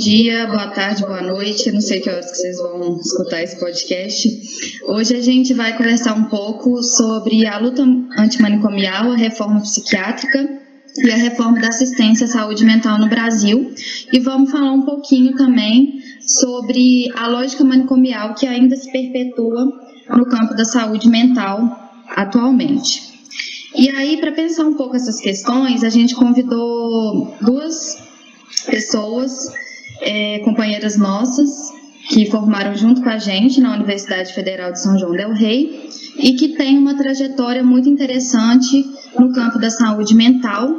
dia, boa tarde, boa noite. não sei que horas que vocês vão escutar esse podcast. Hoje a gente vai conversar um pouco sobre a luta antimanicomial, a reforma psiquiátrica e a reforma da assistência à saúde mental no Brasil. E vamos falar um pouquinho também sobre a lógica manicomial que ainda se perpetua no campo da saúde mental atualmente. E aí, para pensar um pouco essas questões, a gente convidou duas pessoas, é, companheiras nossas, que formaram junto com a gente na Universidade Federal de São João del Rei e que têm uma trajetória muito interessante no campo da saúde mental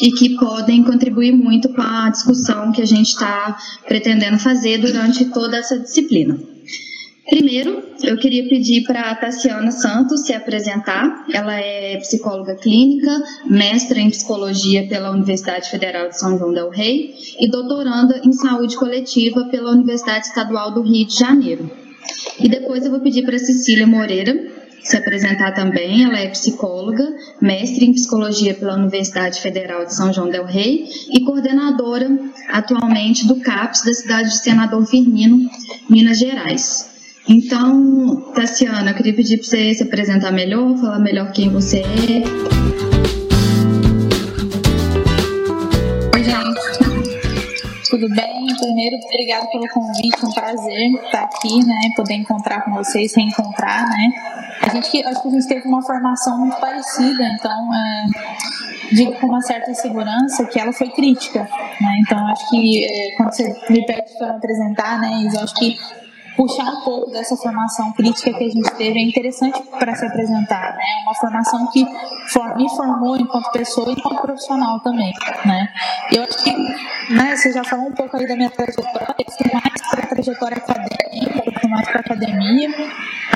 e que podem contribuir muito com a discussão que a gente está pretendendo fazer durante toda essa disciplina. Primeiro, eu queria pedir para a Tassiana Santos se apresentar. Ela é psicóloga clínica, mestra em psicologia pela Universidade Federal de São João del Rei e doutoranda em saúde coletiva pela Universidade Estadual do Rio de Janeiro. E depois eu vou pedir para Cecília Moreira se apresentar também. Ela é psicóloga, mestre em psicologia pela Universidade Federal de São João del Rei e coordenadora atualmente do CAPS da cidade de Senador Firmino, Minas Gerais. Então, Tassiana, eu queria pedir para você se apresentar melhor, falar melhor quem você é. Oi, gente. Tudo bem? Primeiro, obrigado pelo convite, um prazer estar aqui, né? Poder encontrar com vocês, reencontrar, né? A gente, acho que a gente teve uma formação muito parecida, então é, digo com uma certa segurança que ela foi crítica, né? Então acho que é, quando você me pede para apresentar, né, eu acho que puxar um pouco dessa formação crítica que a gente teve é interessante para se apresentar, né? Uma formação que me formou enquanto pessoa e enquanto profissional também, né? Eu acho que, né, você já falou um pouco aí da minha trajetória, eu fui mais para trajetória acadêmica, eu fui mais para academia,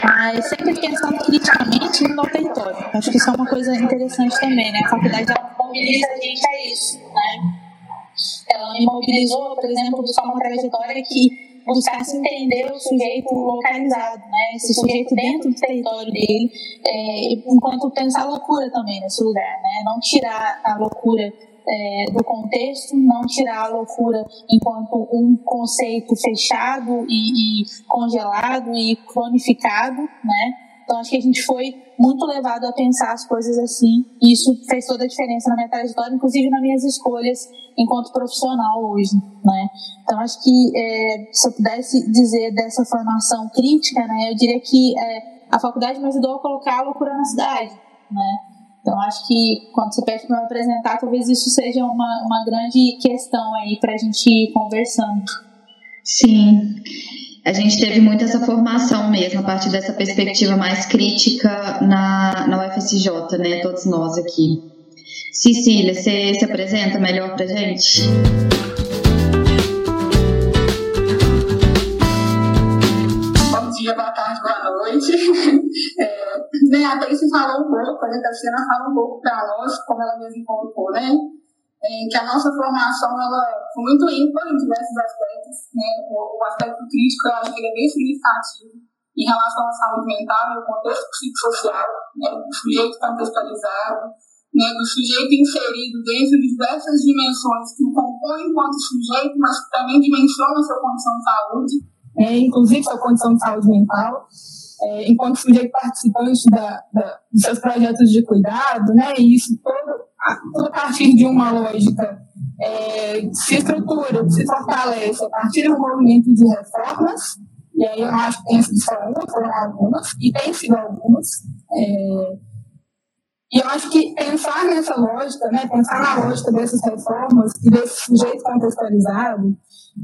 mas sempre pensando criticamente no território. Acho que isso é uma coisa interessante também, né? A faculdade mobiliza a gente a isso, né? Ela me mobilizou, por exemplo, buscar uma trajetória que buscasse entender o sujeito localizado, né? esse sujeito dentro do território dele, é, enquanto pensar a loucura também nesse lugar, né? não tirar a loucura é, do contexto, não tirar a loucura enquanto um conceito fechado e, e congelado e cronificado, né? Então acho que a gente foi muito levado a pensar as coisas assim, e isso fez toda a diferença na minha trajetória, inclusive nas minhas escolhas enquanto profissional hoje, né? Então acho que é, se eu pudesse dizer dessa formação crítica, né, eu diria que é, a faculdade me ajudou a colocar a loucura na cidade, né? Então acho que quando você pede para me apresentar, talvez isso seja uma, uma grande questão aí para a gente ir conversando. Sim a gente teve muito essa formação mesmo, a partir dessa perspectiva mais crítica na, na UFSJ, né? Todos nós aqui. Cecília, você se apresenta melhor pra gente? Bom dia, boa tarde, boa noite. É, né, a Tracy falou um pouco, a Tassiana fala um pouco para nós, como ela mesmo colocou, né? É, que a nossa formação ela foi muito ímpar em diversos aspectos. Né? O, o, aspecto crítico eu acho que ele é bem significativo em relação à saúde mental e ao contexto psicossocial, né? do sujeito contextualizado, né? do sujeito inserido dentro de diversas dimensões que o compõem enquanto sujeito, mas que também dimensionam sua condição de saúde, é, inclusive sua condição de saúde mental. É, enquanto sujeito participante da, da, dos seus projetos de cuidado, né, e isso todo a partir de uma lógica é, se estrutura, se fortalece a partir do movimento de reformas, e aí eu acho que tem sido só foram algumas, e tem sido algumas. É, e eu acho que pensar nessa lógica, né, pensar na lógica dessas reformas e desse sujeito contextualizado,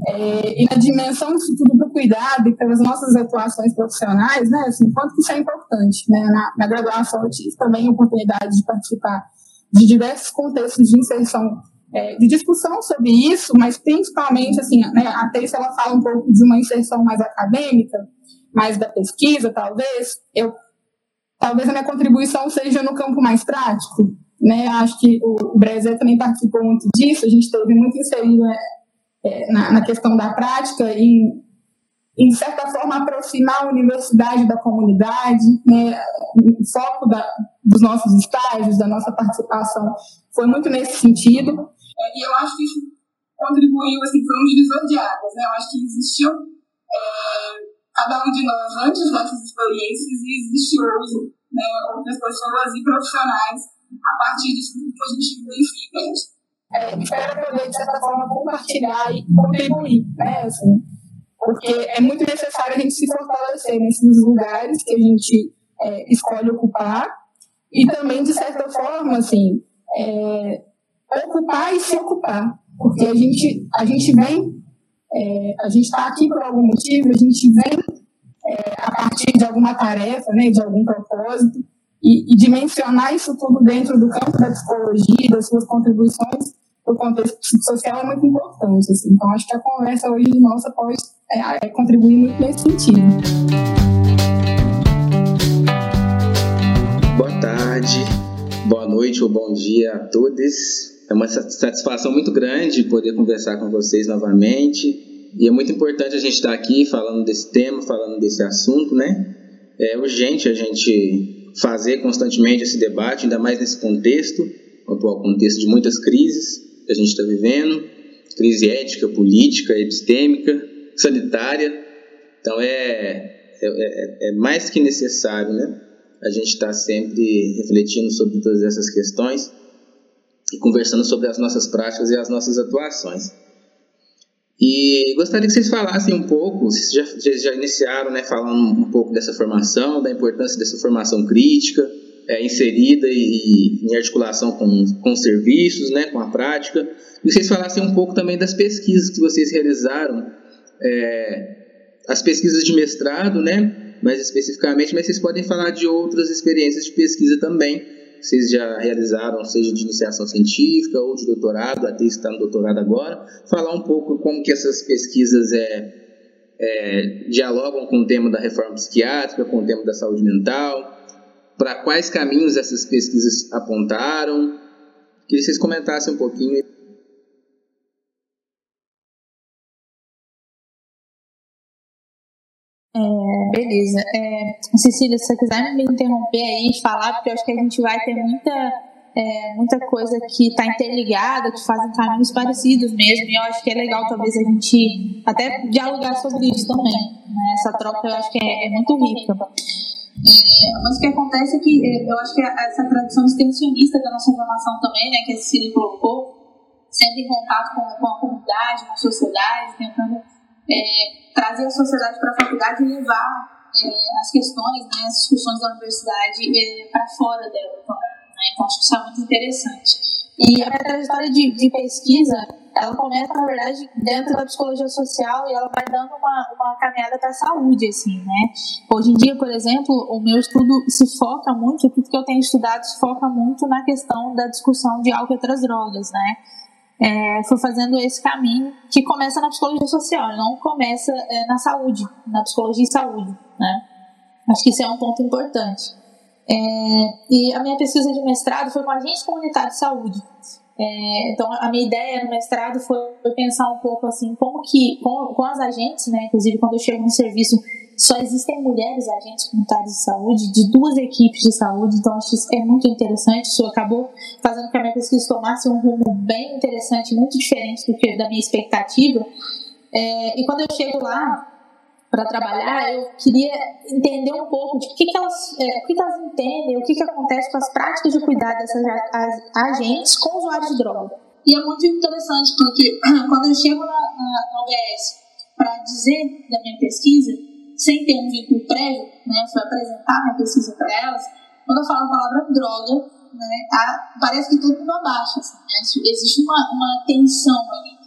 é, e na dimensão disso tudo do cuidado e pelas nossas atuações profissionais, né, assim, quanto que isso é importante. Né, na, na graduação eu tive também a oportunidade de participar de diversos contextos de inserção, é, de discussão sobre isso, mas principalmente, assim, né, a Teice, ela fala um pouco de uma inserção mais acadêmica, mais da pesquisa, talvez. Eu, talvez a minha contribuição seja no campo mais prático, né? Acho que o, o Brasil também participou muito disso, a gente esteve muito inserido né, na, na, questão da prática e em certa forma, aproximar a universidade da comunidade, né? o foco da, dos nossos estágios, da nossa participação, foi muito nesse sentido. É, e eu acho que isso contribuiu, assim, foi um divisor de águas, né? Eu acho que existiu é, cada um de nós antes das nossas experiências e existe hoje né, outras pessoas e profissionais a partir disso que a gente verifica. É, espero poder, de certa forma, compartilhar e contribuir, né, assim, porque é muito necessário a gente se fortalecer nesses lugares que a gente é, escolhe ocupar e também, de certa forma, assim, é, ocupar e se ocupar, porque a gente, a gente vem, é, a gente está aqui por algum motivo, a gente vem é, a partir de alguma tarefa, né, de algum propósito, e, e, dimensionar isso tudo dentro do campo da psicologia, das suas contribuições o contexto social é muito importante. Assim. Então, acho que a conversa hoje nossa pode é, é, contribuir muito nesse sentido. Boa noite ou bom dia a todos. É uma satisfação muito grande poder conversar com vocês novamente e é muito importante a gente estar aqui falando desse tema, falando desse assunto, né? É urgente a gente fazer constantemente esse debate, ainda mais nesse contexto, o atual contexto de muitas crises que a gente está vivendo, crise ética, política, epistêmica, sanitária. Então é, é, é, é mais que necessário, né? A gente está sempre refletindo sobre todas essas questões e conversando sobre as nossas práticas e as nossas atuações. E gostaria que vocês falassem um pouco, vocês já, já iniciaram né, falando um pouco dessa formação, da importância dessa formação crítica, é, inserida e, em articulação com, com os serviços, né, com a prática. E vocês falassem um pouco também das pesquisas que vocês realizaram, é, as pesquisas de mestrado, né, mais especificamente, mas vocês podem falar de outras experiências de pesquisa também, vocês já realizaram, seja de iniciação científica ou de doutorado, até está no doutorado agora, falar um pouco como que essas pesquisas é, é, dialogam com o tema da reforma psiquiátrica, com o tema da saúde mental, para quais caminhos essas pesquisas apontaram. Que vocês comentassem um pouquinho É, beleza. É, Cecília, se você quiser me interromper aí e falar, porque eu acho que a gente vai ter muita, é, muita coisa que está interligada, que fazem caminhos parecidos mesmo, e eu acho que é legal talvez a gente até dialogar sobre isso também. Né? Essa troca eu acho que é, é muito rica. É, mas o que acontece é que é, eu acho que essa tradição extensionista da nossa formação também, né, que a Cecília colocou, sempre em contato com, com a comunidade, com a sociedade, tentando é, trazer a sociedade para a faculdade e levar é, as questões, né, as discussões da universidade é, para fora dela também. Né? Então, acho que isso é muito interessante. E a minha trajetória de, de, pesquisa, ela começa, na verdade, dentro da psicologia social e ela vai dando uma, uma caminhada para a saúde, assim, né? Hoje em dia, por exemplo, o meu estudo se foca muito, tudo que eu tenho estudado se foca muito na questão da discussão de álcool e outras drogas, né? É, foi fazendo esse caminho que começa na psicologia social, não começa é, na saúde, na psicologia e saúde, né? Acho que isso é um ponto importante. É, e a minha pesquisa de mestrado foi com agentes comunitários de saúde. É, então, a minha ideia no mestrado foi pensar um pouco assim, como que, com, com as agentes, né? Inclusive, quando eu chego no serviço, só existem mulheres agentes comunitários de saúde, de duas equipes de saúde, então acho que isso é muito interessante. Isso acabou fazendo que a minha pesquisa tomasse um rumo bem interessante, muito diferente do que da minha expectativa. É, e quando eu chego lá para trabalhar, eu queria entender um pouco de o que, que, elas, é, que, que elas entendem, o que, que acontece com as práticas de cuidado dessas agentes com usuários de droga. E é muito interessante porque quando eu chego na, na, na para dizer da minha pesquisa, sem ter um vínculo prévio, né, foi apresentar minha pesquisa para elas, quando eu falo a palavra droga, né, a, parece que todo mundo abaixa, assim, né, existe uma, uma tensão ali.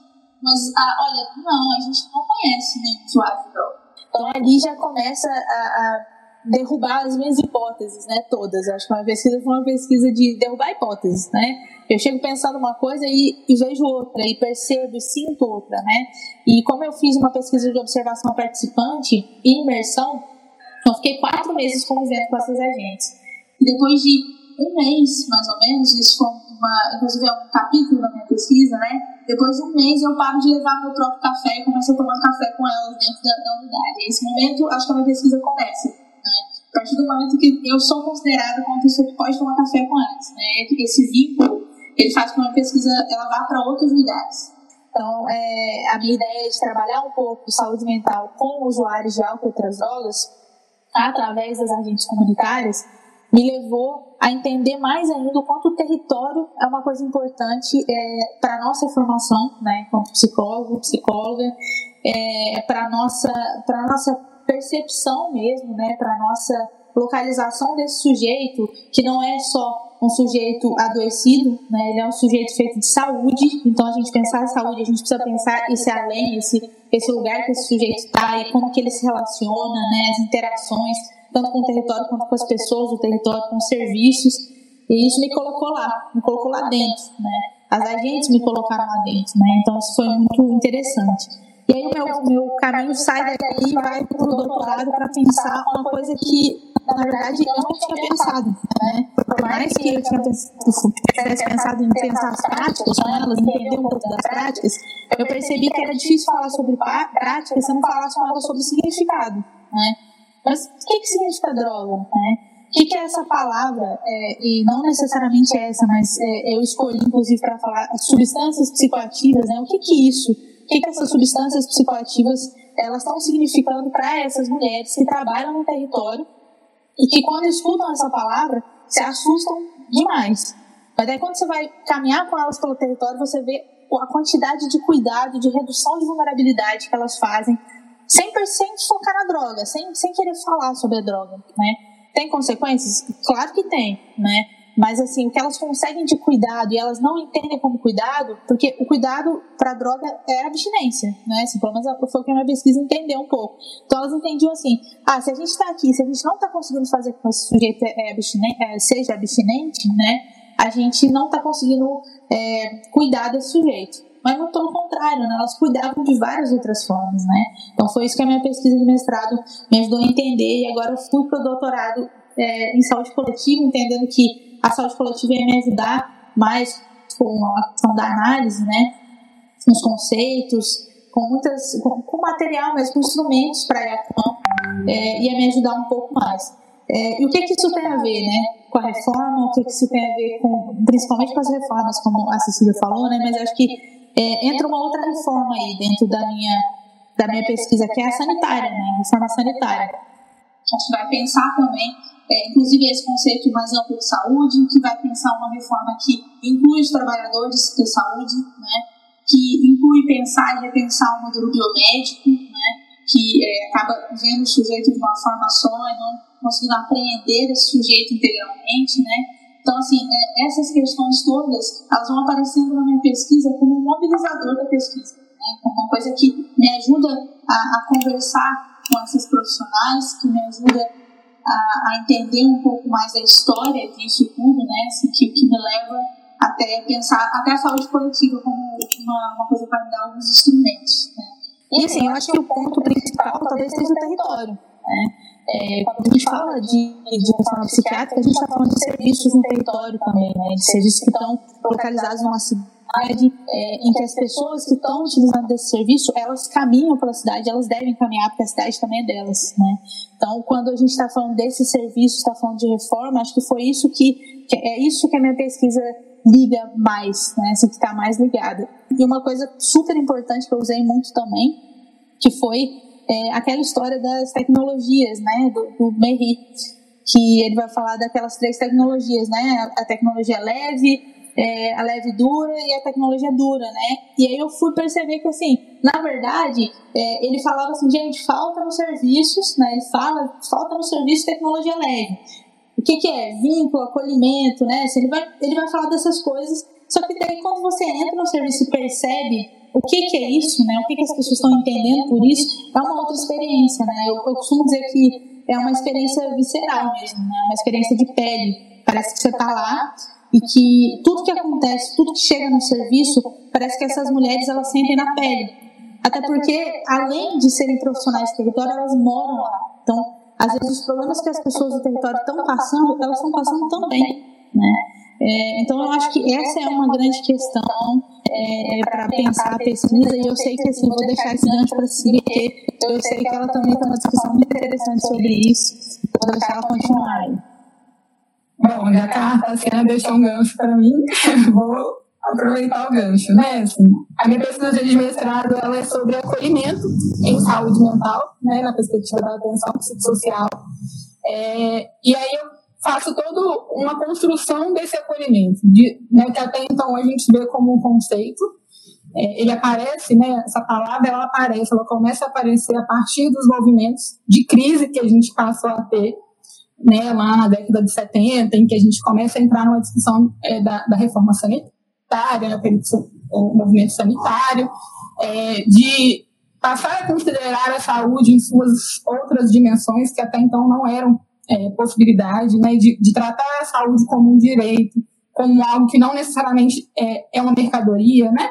Mas, a, olha, não, a gente não conhece nenhum usuário de droga. Então ali já começa a, a derrubar as minhas hipóteses, né, todas. Acho que uma pesquisa foi uma pesquisa de derrubar hipóteses, né. Eu chego pensando uma coisa e, e vejo outra, e percebo e sinto outra, né. E como eu fiz uma pesquisa de observação participante e imersão, eu fiquei quatro meses convivendo com essas agentes. E depois de um mês, mais ou menos, isso foi uma, inclusive é um capítulo da minha pesquisa, né? Depois de um mês eu paro de levar meu próprio café e começo a tomar café com elas dentro da, da unidade. Esse momento, acho que a minha pesquisa começa. A partir do momento que eu sou considerada como pessoa que pode tomar café com elas, né? Esse vínculo, ele faz com que a pesquisa ela vá para outros lugares. Então, é, a minha ideia é de trabalhar um pouco saúde mental com usuários de drogas, através das agentes comunitárias, me levou a entender mais ainda o quanto o território é uma coisa importante é, para a nossa formação, né, como psicólogo, psicóloga, é, para nossa, nossa percepção mesmo, né, para nossa localização desse sujeito, que não é só um sujeito adoecido, né? ele é um sujeito feito de saúde, então a gente pensar em saúde, a gente precisa pensar esse além, esse, esse lugar que esse sujeito está e como que ele se relaciona, né? as interações, tanto com o território quanto com as pessoas do território, com os serviços, e isso me colocou lá, me colocou lá dentro, né? as agentes me colocaram lá dentro, né? então isso foi muito interessante. E aí o meu, meu caminho sai daqui e vai para o doutorado para pensar uma coisa que na verdade, eu não tinha pensado, né? Por mais que eu tivesse pensado em pensar as práticas com elas, entender um pouco das práticas, eu percebi que era difícil falar sobre práticas se eu não falasse com elas sobre significado, né? Mas o que, que significa droga, né? O que, que é essa palavra? É, e não necessariamente essa, mas é, eu escolhi, inclusive, para falar substâncias psicoativas, né? O que, que é isso? O que, que essas substâncias psicoativas elas estão significando para essas mulheres que trabalham no território e que quando escutam essa palavra se assustam demais. Mas daí quando você vai caminhar com elas pelo território, você vê a quantidade de cuidado, de redução de vulnerabilidade que elas fazem, sem, sem focar na droga, sem, sem querer falar sobre a droga, né? Tem consequências? Claro que tem, né? Mas assim, o que elas conseguem de cuidado e elas não entendem como cuidado, porque o cuidado para droga é abstinência, né? Assim, pelo menos foi o que a minha pesquisa entendeu um pouco. Então elas entendiam assim: ah, se a gente está aqui, se a gente não está conseguindo fazer com que esse sujeito é abstinente, é, seja abstinente, né? A gente não está conseguindo é, cuidar desse sujeito. Mas não pelo contrário, né? elas cuidavam de várias outras formas, né? Então foi isso que a minha pesquisa de mestrado me ajudou a entender e agora eu fui para o doutorado é, em saúde coletiva, entendendo que a saúde coletiva ia me ajudar mais com a questão da análise, né? Com os conceitos, com muitas, com, com material, mas com instrumentos para a campo, é, ia me ajudar um pouco mais. É, e o que que isso tem a ver, né? Com a reforma, o que que isso tem a ver com, principalmente com as reformas, como a Cecília falou, né? Mas acho que é, entra uma outra reforma aí dentro da minha, da minha pesquisa, que é a sanitária, né? A reforma sanitária. A gente vai pensar também é, inclusive esse conceito mais amplo de saúde, que vai pensar uma reforma que inclui os trabalhadores de saúde, né, que inclui pensar e repensar o modelo biomédico, né, que é, acaba vendo o sujeito de uma forma só e não conseguindo apreender esse sujeito integralmente, né. Então, assim, é, essas questões todas, elas vão aparecendo na minha pesquisa como um mobilizador da pesquisa, né, como uma coisa que me ajuda a, a conversar com esses profissionais, que me ajuda a, a, entender um pouco mais da história disso tudo, né? Assim, que, que me leva até pensar, até a saúde coletiva como uma, uma coisa para me dar alguns instrumentos. Né? E assim, eu acho que o ponto principal talvez seja o território. Né? É, quando a gente fala de, de reforma psiquiátrica, a gente está falando de serviços no território também, né? de serviços que estão localizados numa cidade cidade é, em que as pessoas que estão utilizando esse serviço, elas caminham pela cidade, elas devem caminhar porque a cidade também é delas, né? Então, quando a gente está falando desse serviço, está falando de reforma, acho que foi isso que, que, é isso que a minha pesquisa liga mais, né? Assim, que está mais ligada. E uma coisa super importante que eu usei muito também, que foi é, aquela história das tecnologias, né? Do, do Merri, que ele vai falar daquelas três tecnologias, né? A tecnologia leve, é, a leve dura e a tecnologia dura, né? E aí eu fui perceber que, assim, na verdade, é, ele falava assim, gente, falta nos serviços, né? Ele fala, falta no serviço tecnologia leve. O que, que é? Vínculo, acolhimento, né? Ele, vai, ele vai falar dessas coisas, só que daí quando você entra no serviço e percebe o que, que é isso, né? O que, que as pessoas estão entendendo por isso, é uma outra experiência, né? Eu, eu costumo dizer que é uma experiência visceral mesmo, né? Uma experiência de pele. Parece que você está lá e que tudo que acontece, tudo que chega no serviço, parece que essas mulheres elas sentem na pele. Até porque, além de serem profissionais de território, elas moram lá. Então, às vezes, os problemas que as pessoas do território estão passando, elas estão passando também. Né? É, então, eu acho que essa é uma grande questão é, para pensar a pesquisa. E eu sei que, assim, vou deixar esse gancho para seguir, porque eu sei que ela também tem uma discussão muito interessante sobre isso. Vou deixar ela continuar aí. Bom, já a Tassiana deixou um gancho para mim, vou aproveitar o gancho, né? Assim, a minha pesquisa de mestrado ela é sobre acolhimento em saúde mental, né, na perspectiva da atenção psicossocial. É, e aí eu faço toda uma construção desse acolhimento, de, né, que até então a gente vê como um conceito. É, ele aparece, né, essa palavra ela aparece, ela começa a aparecer a partir dos movimentos de crise que a gente passou a ter né, lá na década de 70, em que a gente começa a entrar numa discussão é, da, da, reforma sanitária, né, o movimento sanitário, é, de passar a considerar a saúde em suas outras dimensões que até então não eram é, possibilidade, né, de, de, tratar a saúde como um direito, como algo que não necessariamente é, é uma mercadoria, né?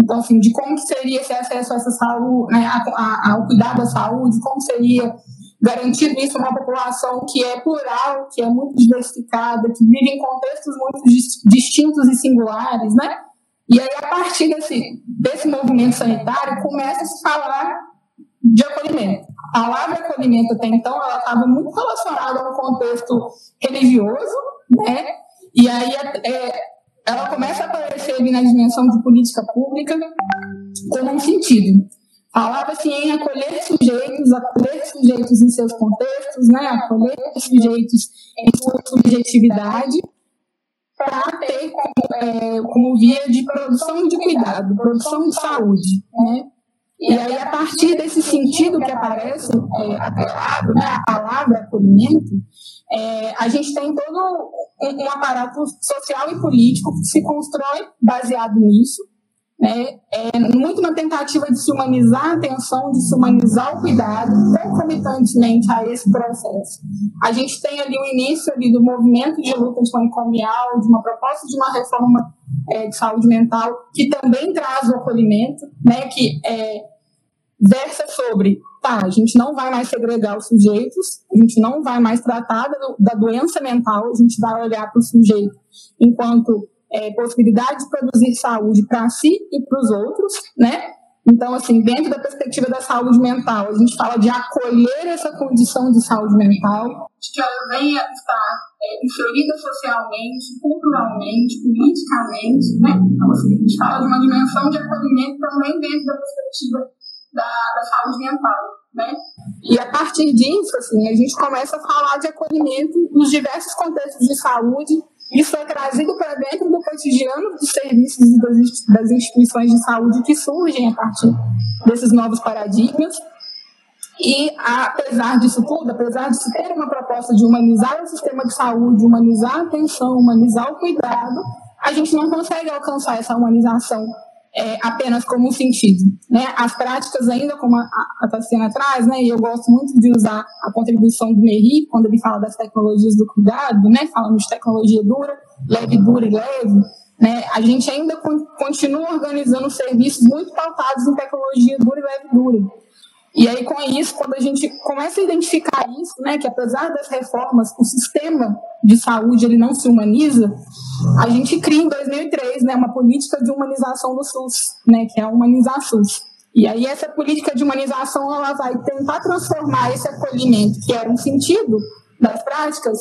Então, assim, de como seria esse acesso a essa saúde, né, a, a, ao cuidado da saúde, como seria garantido isso a uma população que é plural, que é muito diversificada, que vive em contextos muito distintos e singulares, né? E aí, a partir desse, desse movimento sanitário, começa a se falar de acolhimento. A palavra acolhimento até então, ela estava muito relacionada a um contexto religioso, né? E aí, é, ela começa a aparecer na dimensão de política pública como um sentido. Falava-se em acolher sujeitos, acolher sujeitos em seus contextos, né? acolher sujeitos em sua subjetividade, para ter como, é, como, via de produção de cuidado, produção de saúde. Né? E aí, a partir desse sentido que aparece, é, atrelado, né, a palavra acolhimento, é, a gente tem todo um, um aparato social e político que se constrói baseado nisso, né, é muito uma tentativa de se humanizar a atenção, de se humanizar o cuidado, concomitantemente a esse processo. A gente tem ali o início ali do movimento de luta antimanicomial, de uma proposta de uma reforma é, de saúde mental, que também traz o acolhimento, né, que é, versa sobre, tá, a gente não vai mais segregar os sujeitos, a gente não vai mais tratar da, da doença mental, a gente vai olhar para o sujeito enquanto é, possibilidade de produzir saúde para si e para os outros, né? Então, assim, dentro da perspectiva da saúde mental, a gente fala de acolher essa condição de saúde mental. Que ela venha estar é, inserida socialmente, culturalmente, politicamente, né? Então, assim, a gente fala de uma dimensão de acolhimento também dentro da perspectiva da, da saúde mental, né? E a partir disso, assim, a gente começa a falar de acolhimento nos diversos contextos de saúde, isso é trazido para dentro do cotidiano dos serviços e das instituições de saúde que surgem a partir desses novos paradigmas. E, apesar disso tudo, apesar de se ter uma proposta de humanizar o sistema de saúde, humanizar a atenção, humanizar o cuidado, a gente não consegue alcançar essa humanização é, apenas como um sentido. Né? As práticas, ainda como a, a Tassiana traz, né, e eu gosto muito de usar a contribuição do Merri, quando ele fala das tecnologias do cuidado, né, falando de tecnologia dura, leve, dura e leve, né, a gente ainda continua organizando serviços muito pautados em tecnologia dura e leve dura. E aí, com isso, quando a gente começa a identificar isso, né, que apesar das reformas, o sistema de saúde ele não se humaniza, a gente cria em 2003 né, uma política de humanização do SUS, né, que é a Humanizar SUS. E aí essa política de humanização ela vai tentar transformar esse acolhimento, que era um sentido das práticas,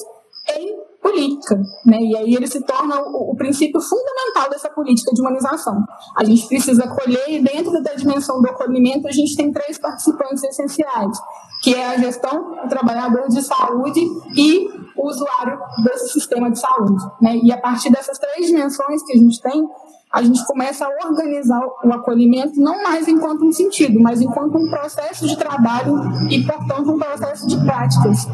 em política, né? E aí ele se torna o, o, princípio fundamental dessa política de humanização. A gente precisa acolher e dentro da dimensão do acolhimento a gente tem três participantes essenciais, que é a gestão, o trabalhador de saúde e o usuário desse sistema de saúde, né? E a partir dessas três dimensões que a gente tem, a gente começa a organizar o acolhimento não mais enquanto um sentido, mas enquanto um processo de trabalho e, portanto, um processo de práticas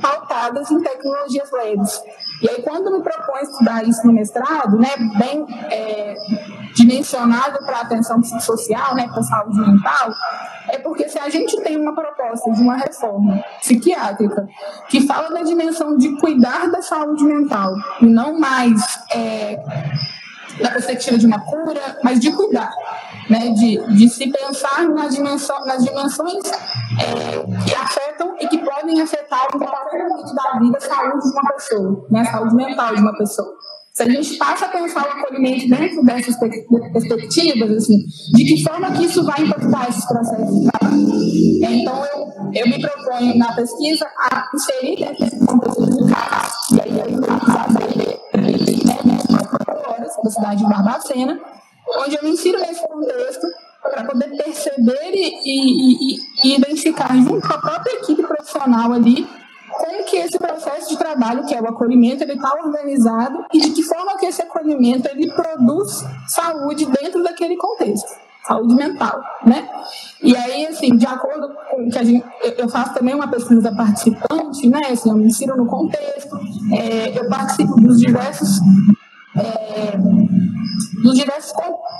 pautadas em tecnologias leves. E aí, quando me propõe estudar isso no mestrado, né, bem é, dimensionado para a atenção psicossocial, né, para a saúde mental, é porque se a gente tem uma proposta de uma reforma psiquiátrica que fala da dimensão de cuidar da saúde mental e não mais é, da perspectiva de uma cura, mas de cuidar, né? de, de se pensar na dimensão, nas dimensões é, que afetam e que podem afetar qualquer momento da vida a saúde de uma pessoa, né? a saúde mental de uma pessoa. Se a gente passa a pensar o acolhimento dentro dessas perspectivas, assim, de que forma que isso vai impactar esses processos trabalho? Então, eu, eu me proponho na pesquisa a inserir dentro desse de casa, e aí eu né, da cidade de Barbacena, onde eu me insiro nesse contexto para poder perceber e, e, e, identificar junto com a própria equipe profissional ali como que esse processo de trabalho, que é o acolhimento, ele está organizado e de que forma que esse acolhimento ele produz saúde dentro daquele contexto, saúde mental, né? E aí, assim, de acordo com que a gente, eu faço também uma pesquisa participante, né? Assim, eu me insiro no contexto, é, eu participo dos diversos é, dos diversos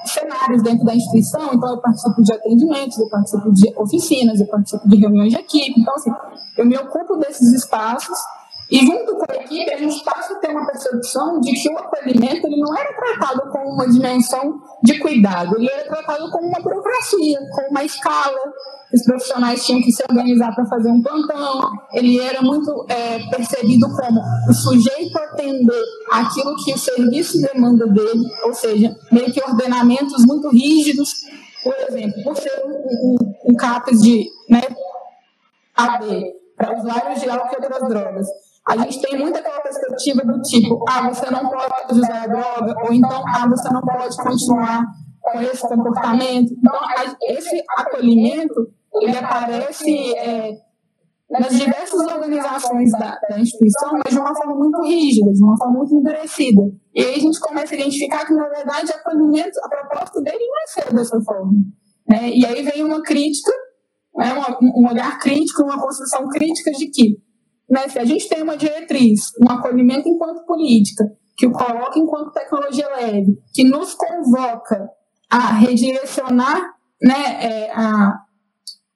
cenários dentro da instituição, então eu participo de atendimentos, eu participo de oficinas, eu participo de reuniões de equipe, então assim, eu me ocupo desses espaços e junto com a equipe a gente passa a ter uma percepção de que o acolhimento ele não era tratado como uma dimensão de cuidado, ele era tratado como uma burocracia, como uma escala, os profissionais tinham que se organizar para fazer um plantão, ele era muito é, percebido como o sujeito atender aquilo que o serviço demanda dele, ou seja, meio que ordenamentos muito rígidos, por exemplo, por ser um, um, um CAPES de né, AD para usuários de álcool e outras drogas. A gente tem muita aquela perspectiva do tipo, ah, você não pode usar droga, ou então, ah, você não pode continuar com esse comportamento. Então, esse acolhimento, ele aparece é, nas diversas organizações da, da, instituição, mas de uma forma muito rígida, de uma forma muito endurecida. E aí a gente começa a identificar que, na verdade, acolhimento, a proposta dele não é ser dessa forma. Né? E aí vem uma crítica, né? um olhar crítico, uma construção crítica de que, né, se a gente tem uma diretriz, um acolhimento enquanto política, que o coloca enquanto tecnologia leve, que nos convoca a redirecionar né, é, a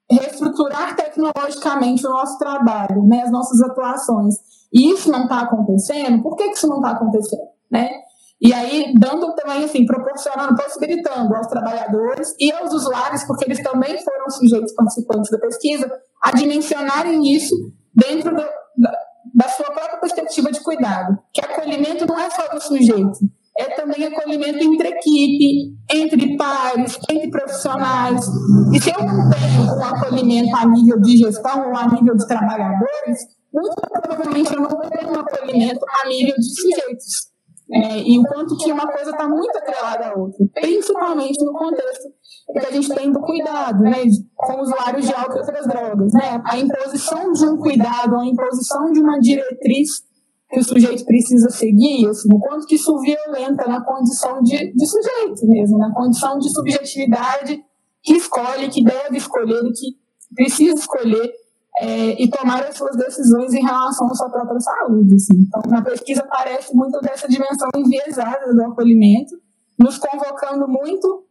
reestruturar tecnologicamente o nosso trabalho, né, as nossas atuações. E isso não está acontecendo, por que, que isso não está acontecendo? Né? E aí, dando também, assim, proporcionando, possibilitando aos trabalhadores e aos usuários, porque eles também foram sujeitos participantes da pesquisa, a dimensionarem isso dentro do, da, sua própria perspectiva de cuidado. Que acolhimento não é só do sujeito, é também acolhimento entre equipe, entre pares, entre profissionais. E se eu não tenho um acolhimento a nível de gestão ou a nível de trabalhadores, muito provavelmente eu não ter um acolhimento a nível de sujeitos. É, e o quanto que uma coisa está muito atrelada à outra, principalmente no contexto que a gente tem do cuidado, né, com usuários de álcool e outras drogas, né, a imposição de um cuidado, a imposição de uma diretriz que o sujeito precisa seguir, assim, o quanto que isso violenta na condição de, de sujeito mesmo, na condição de subjetividade que escolhe, que deve escolher e que precisa escolher é, e tomar as suas decisões em relação à sua própria saúde. Assim. Então, na pesquisa aparece muito dessa dimensão enviesada do acolhimento, nos convocando muito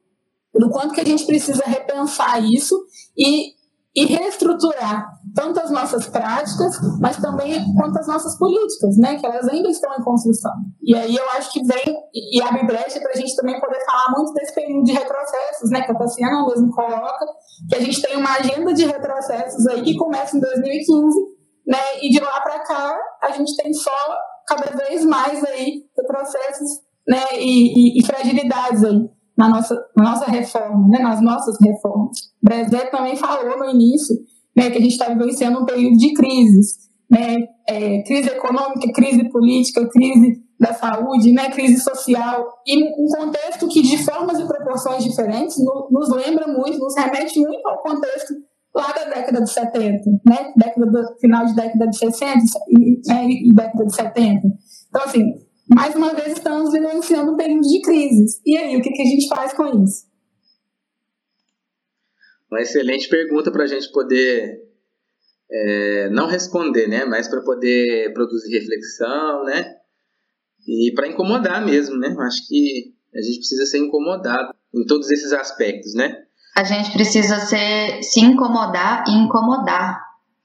do quanto que a gente precisa repensar isso e e reestruturar tanto as nossas práticas, mas também quanto as nossas políticas, né, que elas ainda estão em construção. E aí eu acho que vem e abre brecha para a gente também poder falar muito desse período de retrocessos, né, que a Tassiana mesmo coloca, que a gente tem uma agenda de retrocessos aí que começa em 2015, né, e de lá para cá a gente tem só cada vez mais aí retrocessos, né, e, e, e fragilidades aí na nossa, na nossa reforma, né, nas nossas reformas. Brezé também falou no início né, que a gente está vivenciando um período de crises, né, é, crise econômica, crise política, crise da saúde, né, crise social, e um contexto que de formas e proporções diferentes no, nos lembra muito, nos remete muito ao contexto lá da década de 70, né, década do, final de década de 60 e, né, e década de 70. Então, assim, mais uma vez estamos vivenciando um período de crises. E aí, o que, que a gente faz com isso? Uma excelente pergunta para a gente poder é, não responder, né? Mas para poder produzir reflexão, né? E para incomodar mesmo, né? Acho que a gente precisa ser incomodado em todos esses aspectos, né? A gente precisa ser, se incomodar e incomodar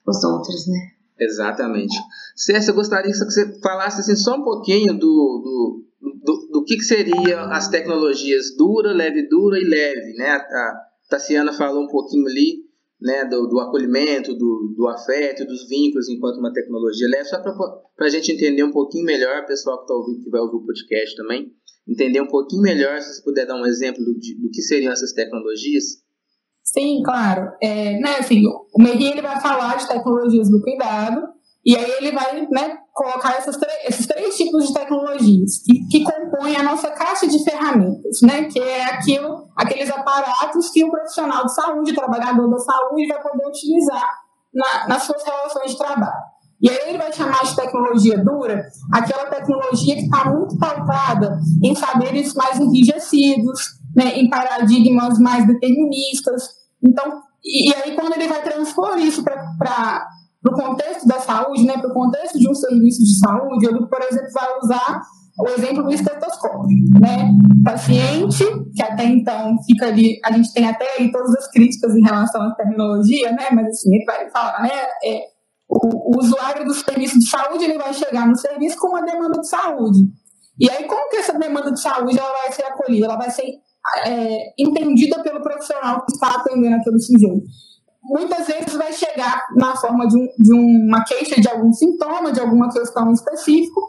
os outros, né? Exatamente. César, eu gostaria que você falasse assim, só um pouquinho do, do, do, do que, que seria as tecnologias dura, leve, dura e leve. Né? A, a Tassiana falou um pouquinho ali né, do, do acolhimento, do, do afeto, dos vínculos enquanto uma tecnologia leve, só para a gente entender um pouquinho melhor, pessoal que está ouvindo, que vai ouvir o podcast também, entender um pouquinho melhor, se você puder dar um exemplo do, do que seriam essas tecnologias. Sim, claro. É, né, assim, o Merri ele vai falar de tecnologias do cuidado, e aí ele vai né, colocar esses três tipos de tecnologias que, que compõem a nossa caixa de ferramentas, né? Que é aquilo, aqueles aparatos que o profissional de saúde, o trabalhador da saúde, vai poder utilizar na, nas suas relações de trabalho. E aí ele vai chamar de tecnologia dura aquela tecnologia que está muito pautada em saberes mais enrijecidos, né, em paradigmas mais deterministas. Então, e, e aí quando ele vai transpor isso para o contexto da saúde, né, para o contexto de um serviço de saúde, ele, por exemplo, vai usar o exemplo do estetoscópio, né? Paciente, que até então fica ali, a gente tem até aí todas as críticas em relação à tecnologia, né? Mas assim, ele vai falar, né? É, o, o, usuário do serviço de saúde ele vai chegar no serviço com uma demanda de saúde. E aí, como que essa demanda de saúde ela vai ser acolhida? Ela vai ser é, entendida pelo profissional que está atendendo aquele sujeito. Muitas vezes vai chegar na forma de, um, de uma queixa de algum sintoma, de alguma questão específica,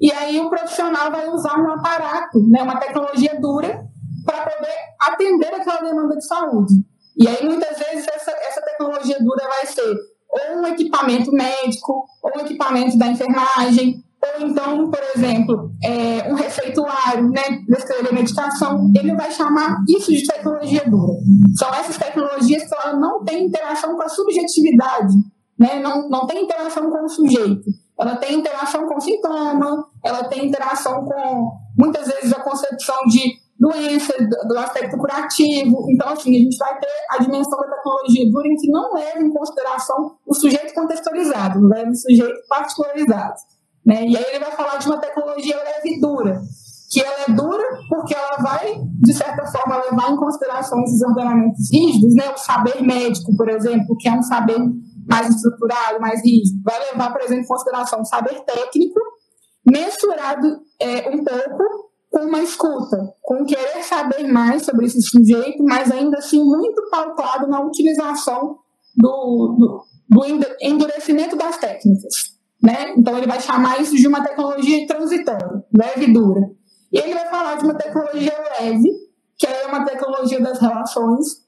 e aí o profissional vai usar um aparato, né, uma tecnologia dura, para poder atender aquela demanda de saúde. E aí, muitas vezes, essa, essa tecnologia dura vai ser ou um equipamento médico, ou um equipamento da enfermagem, ou então, por exemplo, é, um receituário, né, descrever medicação, ele vai chamar isso de tecnologia dura. São essas tecnologias que ela não tem interação com a subjetividade, né, não, não tem interação com o sujeito. Ela tem interação com o sintoma, ela tem interação com, muitas vezes, a concepção de doença, do aspecto curativo. Então, assim, a gente vai ter a dimensão da tecnologia dura em que não leva em consideração o sujeito contextualizado, leva o sujeito particularizado. Né? E aí ele vai falar de uma tecnologia leve e dura, que ela é dura porque ela vai, de certa forma, levar em consideração esses ordenamentos rígidos, né? o saber médico, por exemplo, que é um saber mais estruturado, mais rígido, vai levar, por exemplo, em consideração o saber técnico, mensurado é, um pouco com uma escuta, com querer saber mais sobre esse sujeito, mas ainda assim muito pautado na utilização do, do, do endurecimento das técnicas. Né? Então ele vai chamar isso de uma tecnologia transitória, leve e dura. E ele vai falar de uma tecnologia leve, que é uma tecnologia das relações,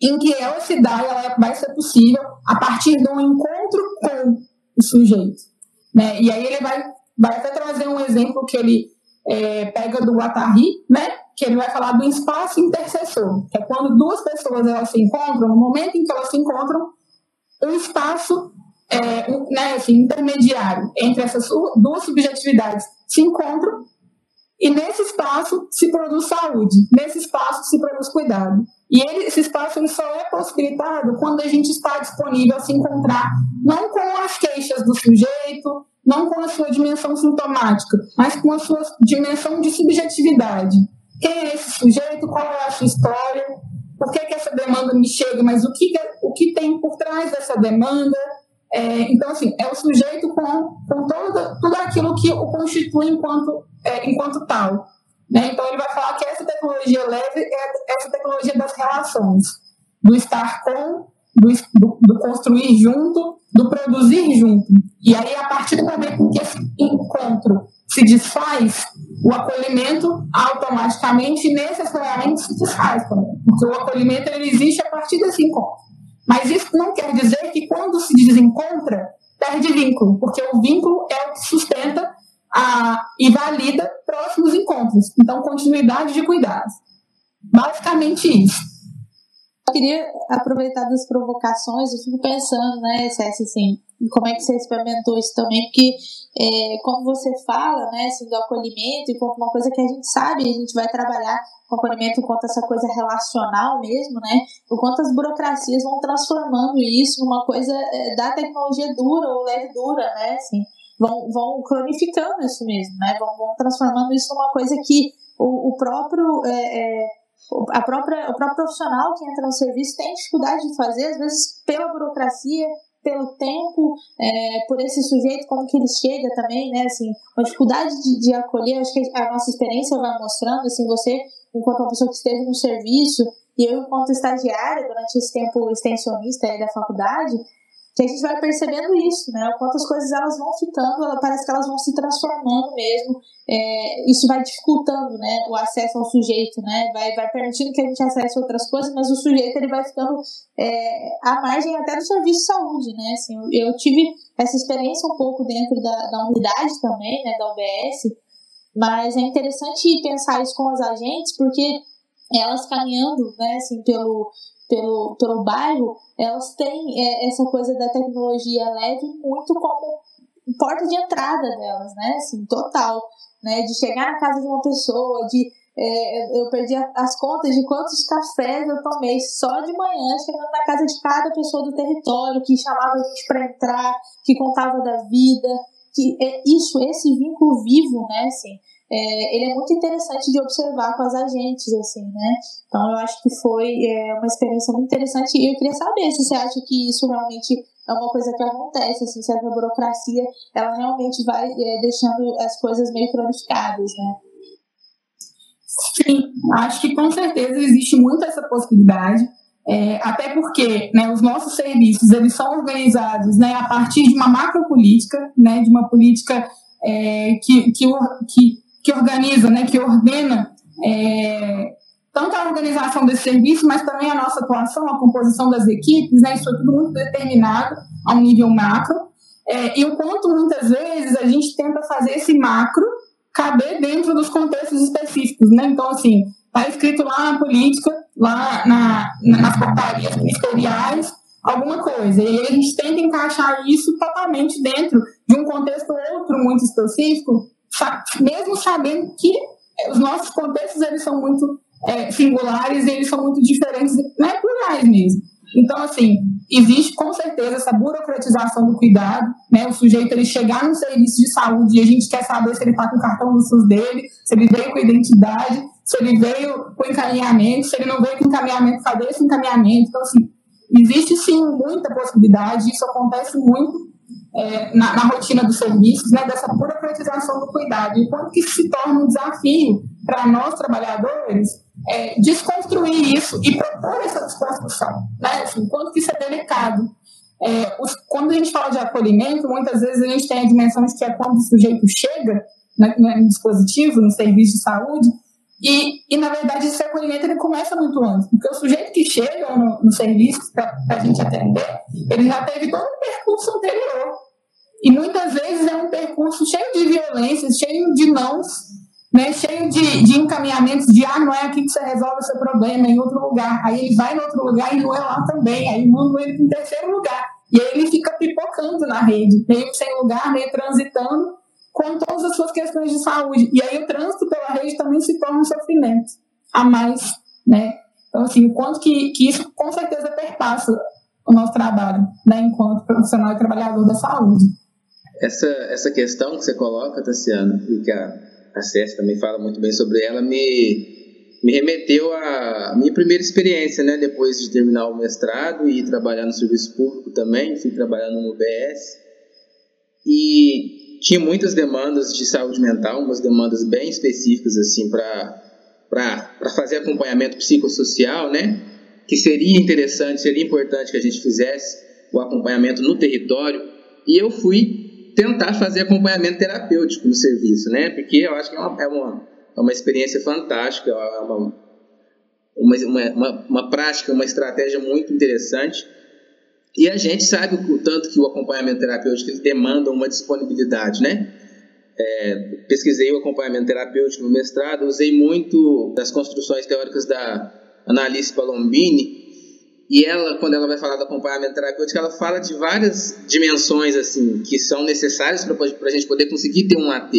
em que ela se dá, ela vai ser possível a partir de um encontro com o sujeito. Né? E aí ele vai, vai até trazer um exemplo que ele é, pega do Guattari, né? Que ele vai falar do espaço intercessor, que é quando duas pessoas elas se encontram, no momento em que elas se encontram, um espaço é, né, assim, intermediário entre essas duas subjetividades se encontram e nesse espaço se produz saúde, nesse espaço se produz cuidado. E ele, esse espaço ele só é possibilitado quando a gente está disponível a se encontrar, não com as queixas do sujeito, não com a sua dimensão sintomática, mas com a sua dimensão de subjetividade. Quem é esse sujeito? Qual é a sua história? Por que, que essa demanda me chega? Mas o que, o que tem por trás dessa demanda? É, então, assim, é o sujeito com, com todo, tudo aquilo que o constitui enquanto, é, enquanto tal. Né? Então, ele vai falar que essa tecnologia leve é essa tecnologia das relações, do estar com, do, do, do construir junto, do produzir junto. E aí, a partir do momento que esse encontro se desfaz, o acolhimento automaticamente, necessariamente, se desfaz também. Porque o acolhimento ele existe a partir desse encontro. Mas isso não quer dizer que quando se desencontra, perde vínculo, porque o vínculo é o que sustenta a, e valida próximos encontros. Então, continuidade de cuidados. Basicamente isso queria aproveitar das provocações, eu fico pensando, né, César, assim, como é que você experimentou isso também, porque é, quando você fala, né, assim, do acolhimento, enquanto uma coisa que a gente sabe, a gente vai trabalhar com acolhimento enquanto essa coisa relacional mesmo, né, o quanto as burocracias vão transformando isso numa coisa é, da tecnologia dura ou leve dura, né, assim, vão, vão cronificando isso mesmo, né, vão, vão transformando isso numa coisa que o, o próprio... É, é a própria, o próprio profissional que entra no serviço tem dificuldade de fazer, às vezes pela burocracia, pelo tempo, é, por esse sujeito, como que ele chega também, né, assim, uma dificuldade de, de, acolher, acho que a nossa experiência vai mostrando, assim, você, enquanto uma pessoa que esteve no serviço, e eu, enquanto estagiária, durante esse tempo extensionista aí da faculdade, que a gente vai percebendo isso, né? O quanto as coisas elas vão ficando, ela parece que elas vão se transformando mesmo. É, isso vai dificultando, né, o acesso ao sujeito, né? Vai, vai permitindo que a gente acesse outras coisas, mas o sujeito ele vai ficando é, à margem até do serviço de saúde, né? Assim, eu, tive essa experiência um pouco dentro da, da unidade também, né, da UBS, mas é interessante pensar isso com os agentes, porque elas caminhando, né, assim, pelo pelo, pelo bairro, elas têm é, essa coisa da tecnologia leve muito como porta de entrada delas, né? Assim, total. Né? De chegar na casa de uma pessoa, de. É, eu perdi as contas de quantos cafés eu tomei só de manhã, chegando na casa de cada pessoa do território, que chamava a gente para entrar, que contava da vida. que é Isso, esse vínculo vivo, né? Assim, é, ele é muito interessante de observar com as agentes, assim, né? Então eu acho que foi é, uma experiência muito interessante e eu queria saber se você acha que isso realmente é uma coisa que acontece, assim, se a burocracia ela realmente vai é, deixando as coisas meio cronificadas, né? Sim, acho que com certeza existe muito essa possibilidade. É, até porque né, os nossos serviços eles são organizados né, a partir de uma macropolítica, né, de uma política é, que, que, que que organiza, né, que ordena é, tanto a organização desse serviço, mas também a nossa atuação, a composição das equipes, né, isso é tudo muito determinado a um nível macro, é, e o quanto muitas vezes a gente tenta fazer esse macro caber dentro dos contextos específicos, né? Então, assim, está escrito lá na política, lá na, nas portarias ministeriais, alguma coisa, e a gente tenta encaixar isso totalmente dentro de um contexto outro muito específico, mesmo sabendo que os nossos contextos eles são muito é, singulares, eles são muito diferentes, né, plurais mesmo. Então, assim, existe com certeza essa burocratização do cuidado, né? O sujeito ele chegar no serviço de saúde e a gente quer saber se ele está com o cartão do SUS dele, se ele veio com identidade, se ele veio com encaminhamento, se ele não veio com encaminhamento, cadê esse encaminhamento? Então, assim, existe sim muita possibilidade, isso acontece muito é, na, na, rotina dos serviços, né, dessa burocratização do cuidado, e quanto que se torna um desafio para nós, trabalhadores, é, desconstruir isso e propor essa desconstrução, né, assim, quanto que isso é delicado. É, os, quando a gente fala de acolhimento, muitas vezes a gente tem a dimensão de que é quando o sujeito chega né, no dispositivo, no serviço de saúde, e, e, na verdade, esse acolhimento ele começa muito antes, porque o sujeito que chega no, no serviço para a gente atender, ele já teve todo um percurso anterior. E muitas vezes é um percurso cheio de violências, cheio de nãos, né, cheio de, de encaminhamentos de ah, não é aqui que você resolve o seu problema, é em outro lugar. Aí ele vai em outro lugar e não é lá também. Aí mandam ele para um terceiro lugar. E aí ele fica pipocando na rede, meio sem lugar, meio transitando com todas as suas questões de saúde. E aí o trânsito pela rede também se torna um sofrimento a mais, né? Então, assim, o quanto que, que isso com certeza perpassa o nosso trabalho, né, enquanto profissional e trabalhador da saúde. Essa, essa questão que você coloca, Tassiana, e que a, a César também fala muito bem sobre ela, me, me remeteu à minha primeira experiência, né? Depois de terminar o mestrado e trabalhar no serviço público também, fui trabalhar no UBS. E tinha muitas demandas de saúde mental, umas demandas bem específicas, assim, para fazer acompanhamento psicossocial, né? Que seria interessante, seria importante que a gente fizesse o acompanhamento no território. E eu fui tentar fazer acompanhamento terapêutico no serviço, né? Porque eu acho que é uma, é uma, é uma experiência fantástica, é uma, uma, uma, uma prática, uma estratégia muito interessante. E a gente sabe o tanto que o acompanhamento terapêutico ele demanda uma disponibilidade, né? É, pesquisei o acompanhamento terapêutico no mestrado, usei muito das construções teóricas da Annalise Palombini, e ela, quando ela vai falar do acompanhamento terapêutico, ela fala de várias dimensões assim que são necessárias para a gente poder conseguir ter um AT.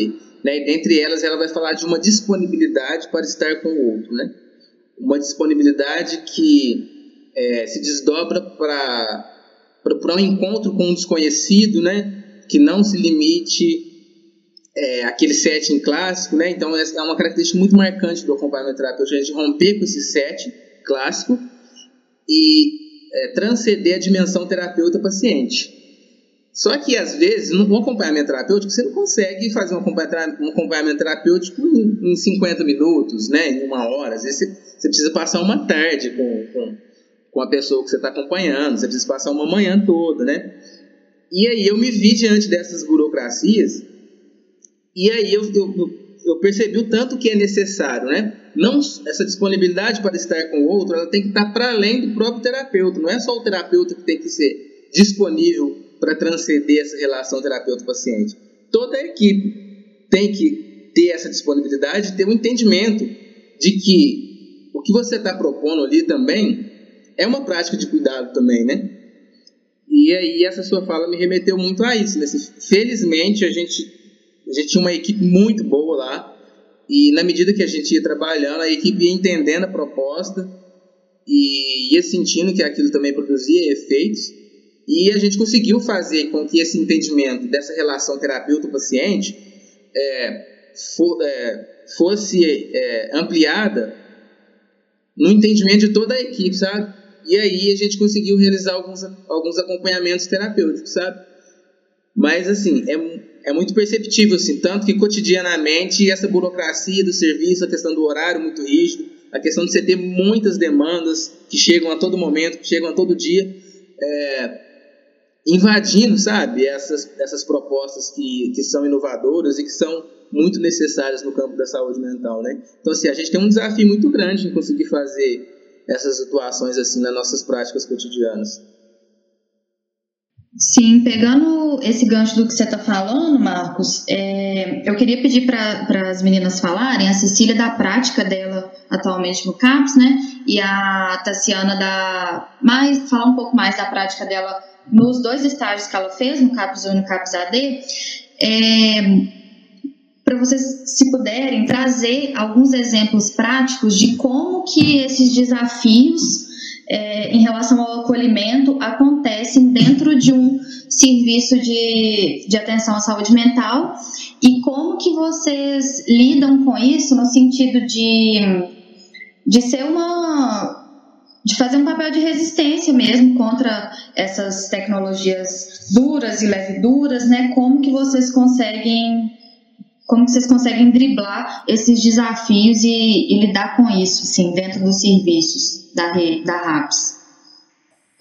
Né? E dentre elas, ela vai falar de uma disponibilidade para estar com o outro. Né? Uma disponibilidade que é, se desdobra para um encontro com um desconhecido, né? que não se limite é, aquele setting clássico. Né? Então, é uma característica muito marcante do acompanhamento terapêutico, a gente romper com esse setting clássico e é, transcender a dimensão terapeuta-paciente. Só que, às vezes, no acompanhamento terapêutico, você não consegue fazer um acompanhamento terapêutico em, em 50 minutos, né, em uma hora. Às vezes, você, você precisa passar uma tarde com, com, com a pessoa que você está acompanhando, você precisa passar uma manhã toda, né? E aí eu me vi diante dessas burocracias e aí eu, eu, eu percebi o tanto que é necessário, né? Não essa disponibilidade para estar com o outro, ela tem que estar para além do próprio terapeuta. Não é só o terapeuta que tem que ser disponível para transcender essa relação terapeuta-paciente. Toda a equipe tem que ter essa disponibilidade, ter um entendimento de que o que você está propondo ali também é uma prática de cuidado também, né? E aí essa sua fala me remeteu muito a isso. Né? Felizmente a gente, a gente tinha uma equipe muito boa lá e na medida que a gente ia trabalhando, a equipe ia entendendo a proposta e ia sentindo que aquilo também produzia efeitos e a gente conseguiu fazer com que esse entendimento dessa relação terapeuta-paciente é, for, é, fosse é, ampliada no entendimento de toda a equipe, sabe? E aí a gente conseguiu realizar alguns, alguns acompanhamentos terapêuticos, sabe? Mas, assim, é, é muito perceptível, assim, tanto que cotidianamente essa burocracia do serviço, a questão do horário muito rígido, a questão de você ter muitas demandas que chegam a todo momento, que chegam a todo dia, é, invadindo, sabe, essas, essas propostas que, que são inovadoras e que são muito necessárias no campo da saúde mental, né? Então, assim, a gente tem um desafio muito grande em conseguir fazer essas atuações assim nas nossas práticas cotidianas. Sim, pegando esse gancho do que você está falando, Marcos, é, eu queria pedir para as meninas falarem, a Cecília da prática dela atualmente no CAPS, né? E a Tassiana da mais falar um pouco mais da prática dela nos dois estágios que ela fez no CAPS 1 e no CAPS AD. É, para vocês, se puderem, trazer alguns exemplos práticos de como que esses desafios é, em relação ao acolhimento acontecem dentro de um serviço de, de atenção à saúde mental e como que vocês lidam com isso no sentido de, de ser uma de fazer um papel de resistência mesmo contra essas tecnologias duras e leveduras, né? Como que vocês conseguem como vocês conseguem driblar esses desafios e, e lidar com isso, assim, dentro dos serviços da, da RAPS?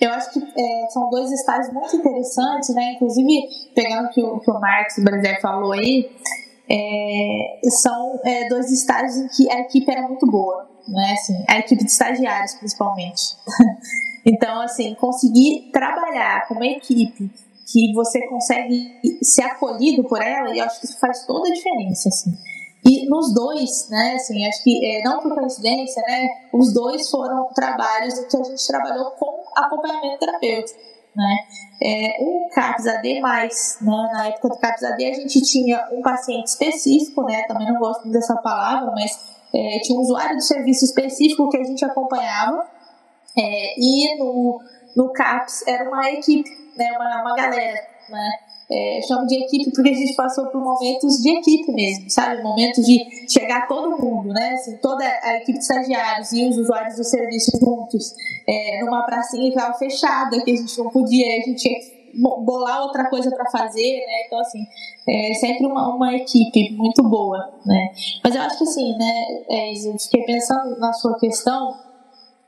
Eu acho que é, são dois estágios muito interessantes, né? Inclusive, pegando que o, que o Marcos Brasil falou aí, é, são é, dois estágios em que a equipe era muito boa, né? Assim, a equipe de estagiários, principalmente. então, assim, conseguir trabalhar com uma equipe que você consegue ser acolhido por ela e eu acho que isso faz toda a diferença, assim. E nos dois, né, assim, acho que é, não por coincidência, né, os dois foram trabalhos que a gente trabalhou com acompanhamento terapêutico, né. É, o CAPS AD+, né, na época do CAPS AD a gente tinha um paciente específico, né, também não gosto dessa palavra, mas é, tinha um usuário de serviço específico que a gente acompanhava, é, e no, no CAPS era uma equipe né, uma, uma galera, né? É, chamo de equipe porque a gente passou por momentos de equipe mesmo, sabe? Momentos de chegar todo mundo, né? Assim, toda a equipe de estagiários e os usuários do serviço juntos, é, numa pracinha que estava fechada, que a gente não podia, a gente tinha que bolar outra coisa para fazer, né? Então, assim, é sempre uma, uma equipe muito boa, né? Mas eu acho que, assim, né, é, eu fiquei pensando na sua questão,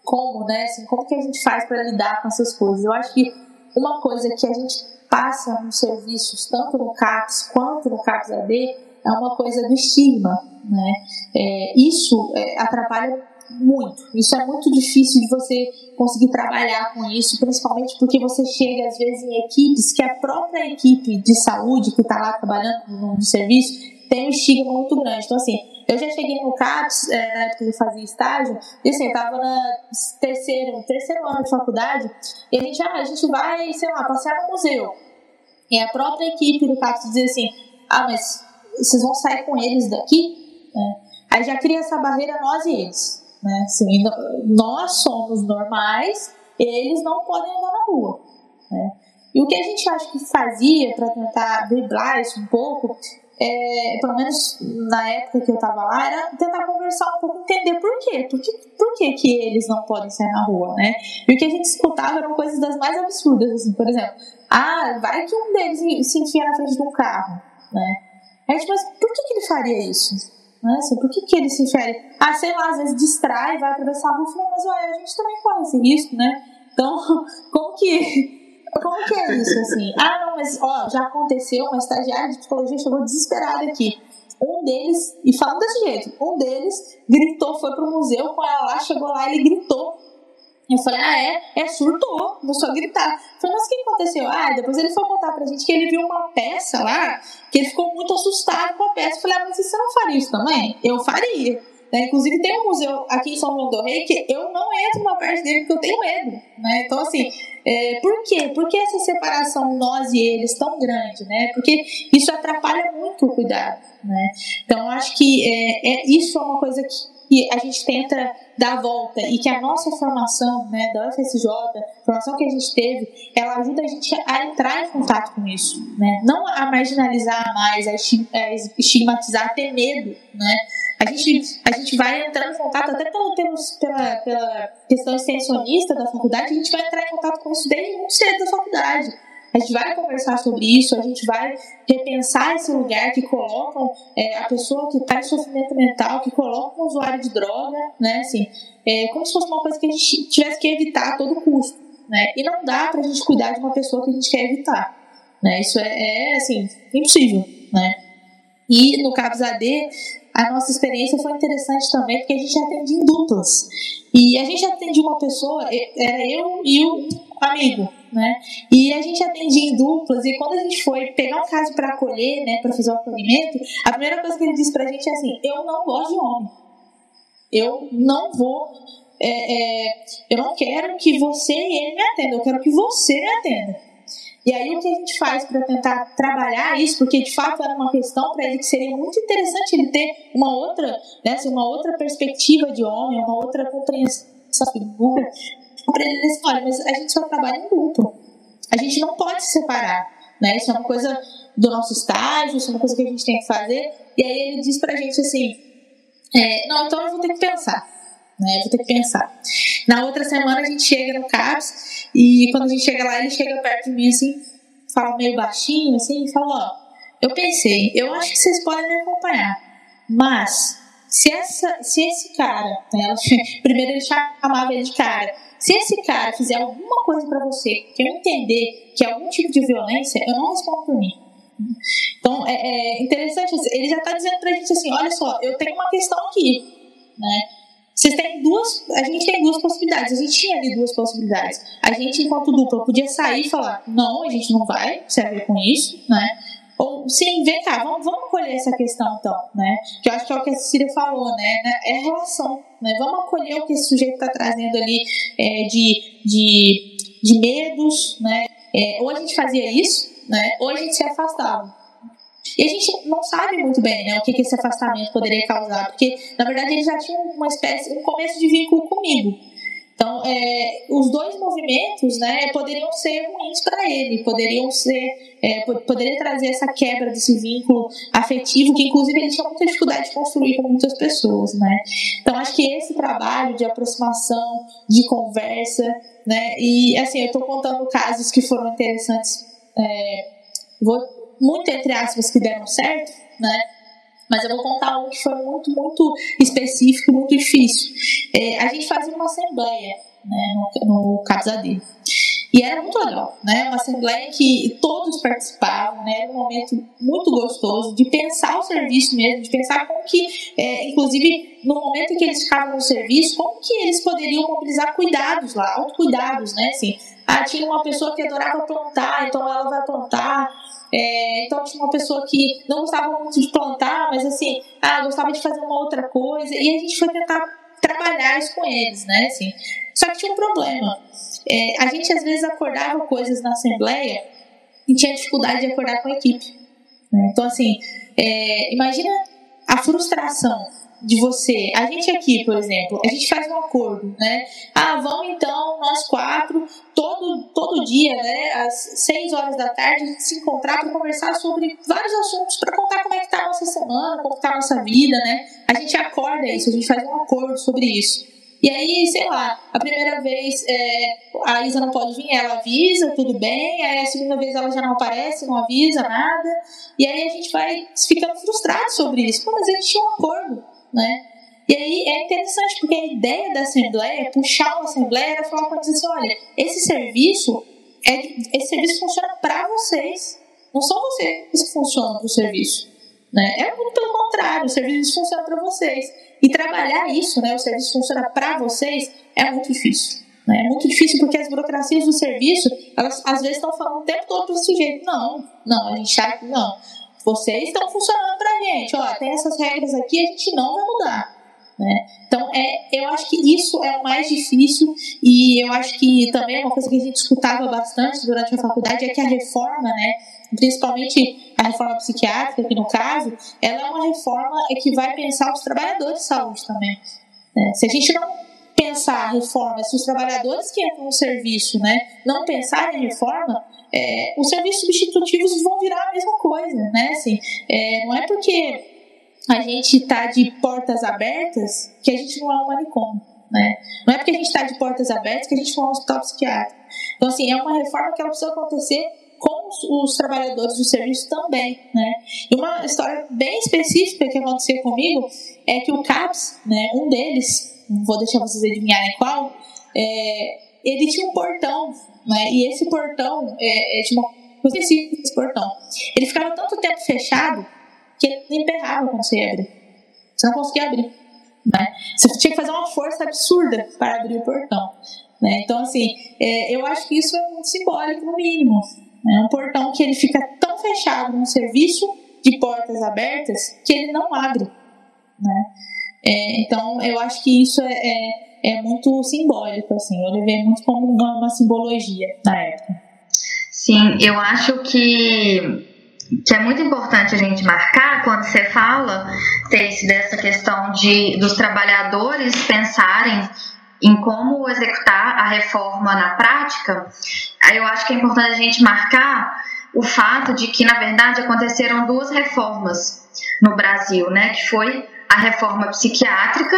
como, né? Assim, como que a gente faz para lidar com essas coisas? Eu acho que uma coisa que a gente passa nos serviços, tanto no CAPS quanto no CAPS AD, é uma coisa do estigma. Né? É, isso é, atrapalha muito. Isso é muito difícil de você conseguir trabalhar com isso, principalmente porque você chega às vezes em equipes que a própria equipe de saúde que está lá trabalhando no serviço tem um estigma muito grande. Então, assim, eu já cheguei no CAPS, é, na época que eu fazia estágio, e assim, eu tava no terceiro, terceiro ano de faculdade, e a gente, ah, a gente vai, sei lá, passear no museu. E a própria equipe do CAPS dizia assim, ah, mas vocês vão sair com eles daqui? É. Aí já cria essa barreira nós e eles. Né? Assim, nós somos normais, eles não podem andar na rua. Né? E o que a gente acha que fazia para tentar driblar isso um pouco é, pelo menos na época que eu tava lá, era tentar conversar um pouco, entender por quê, por que, por que, que eles não podem sair na rua, né? E o que a gente escutava eram coisas das mais absurdas, assim, por exemplo, ah, vai que um deles se enfia na frente de um carro, né? A gente, mas por que, que ele faria isso? Né? Assim, por que, que ele se enfia? Ah, sei lá, às vezes distrai, vai atravessar a rua, mas ué, a gente também corre esse risco, né? Então, como que como que é isso, assim? Ah, não, mas ó, já aconteceu, uma estagiária de psicologia chegou desesperada aqui. Um deles, e falando desse jeito, um deles gritou, foi pro museu com ela lá, chegou lá, ele gritou. Eu falei, ah, é? É, surtou, começou a gritar. Eu falei, mas o que aconteceu? Ah, depois ele foi contar pra gente que ele viu uma peça lá, que ele ficou muito assustado com a peça. Eu falei, ah, mas você não faria isso também? Eu faria. Né? Inclusive, tem um museu aqui em São João do Rei que eu não entro na parte dele porque eu tenho medo. Né? Então, assim, é, por quê? Por que essa separação nós e eles tão grande? Né? Porque isso atrapalha muito o cuidado. Né? Então, acho que é, é, isso é uma coisa que que a gente tenta dar a volta e que a nossa formação, né, da UFSJ, a formação que a gente teve, ela ajuda a gente a entrar em contato com isso, né? Não a marginalizar mais, a estigmatizar, a ter medo, né? A gente, a gente vai entrar em contato, até pelo, pela, pela questão extensionista da faculdade, a gente vai entrar em contato com isso desde muito cedo da faculdade. A gente vai conversar sobre isso, a gente vai repensar esse lugar que colocam é, a pessoa que está em sofrimento mental, que colocam o usuário de droga, né? Assim, é, como se fosse uma coisa que a gente tivesse que evitar a todo custo, né? E não dá para a gente cuidar de uma pessoa que a gente quer evitar, né? Isso é, é assim, impossível, né? E no CAPS AD, a nossa experiência foi interessante também, porque a gente atendia em duplas. E a gente atendia uma pessoa, era eu e o amigo, né? E a gente atendia em duplas, e quando a gente foi pegar um caso para acolher, né, para fazer o acolhimento, a primeira coisa que ele disse pra gente é assim: eu não gosto de homem. Eu não vou. É, é, eu não quero que você e ele me atendam, eu quero que você me atenda. E aí o que a gente faz para tentar trabalhar isso, porque de fato era uma questão para ele que seria muito interessante ele ter uma outra, né, assim, uma outra perspectiva de homem, uma outra compreensão da figura, compreender assim, olha, mas a gente só trabalha em grupo. A gente não pode se separar, né? Isso é uma coisa do nosso estágio, isso é uma coisa que a gente tem que fazer. E aí ele diz pra gente assim, é, não, então eu vou ter que pensar, né? Eu vou ter que pensar. Na outra semana a gente chega no CAPS e quando a gente chega lá, ele chega perto de mim assim, fala meio baixinho assim e fala, ó, eu pensei, eu acho que vocês podem me acompanhar, mas se, essa, se esse cara, né, primeiro ele chamava ele de cara, se esse cara fizer alguma coisa para você que eu entender que é algum tipo de violência, eu não respondo por mim. Então, é, é interessante, ele já está dizendo pra gente assim, olha só, eu tenho uma questão aqui, né? Vocês têm duas, a gente tem duas possibilidades, a gente tinha ali duas possibilidades. A gente, enquanto dupla, podia sair e falar, não, a gente não vai se haver com isso, né? Ou vem cá, vamos, vamos acolher essa questão então, né? Que eu acho que é o que a Cecília falou, né? É a relação, né? Vamos acolher o que esse sujeito está trazendo ali é, de, de, de medos, né? É, ou a gente fazia isso, né? Ou a gente se afastava. E a gente não sabe muito bem né, o que, que esse afastamento poderia causar, porque na verdade ele já tinha uma espécie, um começo de vínculo comigo. Então, é, os dois movimentos né, poderiam ser ruins para ele, poderiam ser, é, poderia trazer essa quebra desse vínculo afetivo, que inclusive ele tinha muita dificuldade de construir com muitas pessoas. Né? Então, acho que esse trabalho de aproximação, de conversa, né, e assim, eu estou contando casos que foram interessantes, é, vou, muito entre aspas, que deram certo, né? Mas eu vou contar um que foi muito, muito específico, muito difícil. É, a gente fazia uma assembleia né, no, no CAPSAD. E era muito legal, né? Uma assembleia que todos participavam, né? Era um momento muito gostoso de pensar o serviço mesmo, de pensar como que, é, inclusive, no momento em que eles ficavam no serviço, como que eles poderiam mobilizar cuidados lá, autocuidados, né? Assim, ah, tinha uma pessoa que adorava plantar, então ela vai plantar. É, então tinha uma pessoa que não gostava muito de plantar, mas assim, ah, gostava de fazer uma outra coisa. E a gente foi tentar trabalhar isso com eles, né? Assim, só que tinha um problema. É, a gente às vezes acordava coisas na assembleia e tinha dificuldade de acordar com a equipe. Né? Então assim, é, imagina a frustração de você. A gente aqui, por exemplo, a gente faz um acordo, né? Ah, vamos então, nós quatro, todo, todo dia, né, às seis horas da tarde, a gente se encontrar para conversar sobre vários assuntos, para contar como é que tá a nossa semana, como está a nossa vida, né? A gente acorda isso, a gente faz um acordo sobre isso. E aí, sei lá, a primeira vez é, a Isa não pode vir, ela avisa, tudo bem. Aí a segunda vez ela já não aparece, não avisa nada. E aí a gente vai ficando frustrado sobre isso. Pô, mas a gente tinha um acordo né? E aí é interessante, porque a ideia da Assembleia, puxar uma Assembleia, era falar para vocês assim, olha, esse serviço, é, esse serviço funciona para vocês. Não são vocês que funcionam para o serviço. Né? É muito pelo contrário, o serviço funciona para vocês. E trabalhar isso, né, o serviço funciona para vocês, é muito difícil. Né? É muito difícil porque as burocracias do serviço, elas às vezes estão falando o tempo todo para o sujeito: não, não, a gente está. Não, vocês estão funcionando para a gente. Ó, tem essas regras aqui, a gente não vai mudar. Né? Então, é, eu acho que isso é o mais difícil e eu acho que também uma coisa que a gente escutava bastante durante a faculdade é que a reforma, né, principalmente a reforma psiquiátrica, aqui no caso, ela é uma reforma que vai pensar os trabalhadores de saúde também. Né? Se a gente não pensar a reforma, se os trabalhadores que entram no serviço né, não pensarem em reforma, é, os serviços substitutivos vão virar a mesma coisa. Né? Assim, é, não é porque a gente está de portas abertas que a gente não é um manicômio. Né? Não é porque a gente está de portas abertas que a gente é um hospital psiquiátrico. Então, assim, é uma reforma que ela precisa acontecer com os, os, trabalhadores do serviço também, né? E uma história bem específica que aconteceu comigo é que o CAPS, né, um deles, vou deixar vocês adivinharem qual, é, ele tinha um portão, né? E esse portão, é, é, tinha uma coisa portão. Ele ficava tanto tempo fechado que ele emperrava quando você abrir. Você não conseguia abrir. Né? Você tinha que fazer uma força absurda para abrir o portão. Né? Então, assim, é, eu acho que isso é muito simbólico, no mínimo. É um portão que ele fica tão fechado no serviço de portas abertas que ele não abre. Né? É, então, eu acho que isso é, é, é, muito simbólico. Assim, eu levei muito como uma, uma simbologia na época. Sim, eu acho que que é muito importante a gente marcar quando você fala, Teice, dessa questão de dos trabalhadores pensarem em como executar a reforma na prática, eu acho que é importante a gente marcar o fato de que, na verdade, aconteceram duas reformas no Brasil, né? Que foi a reforma psiquiátrica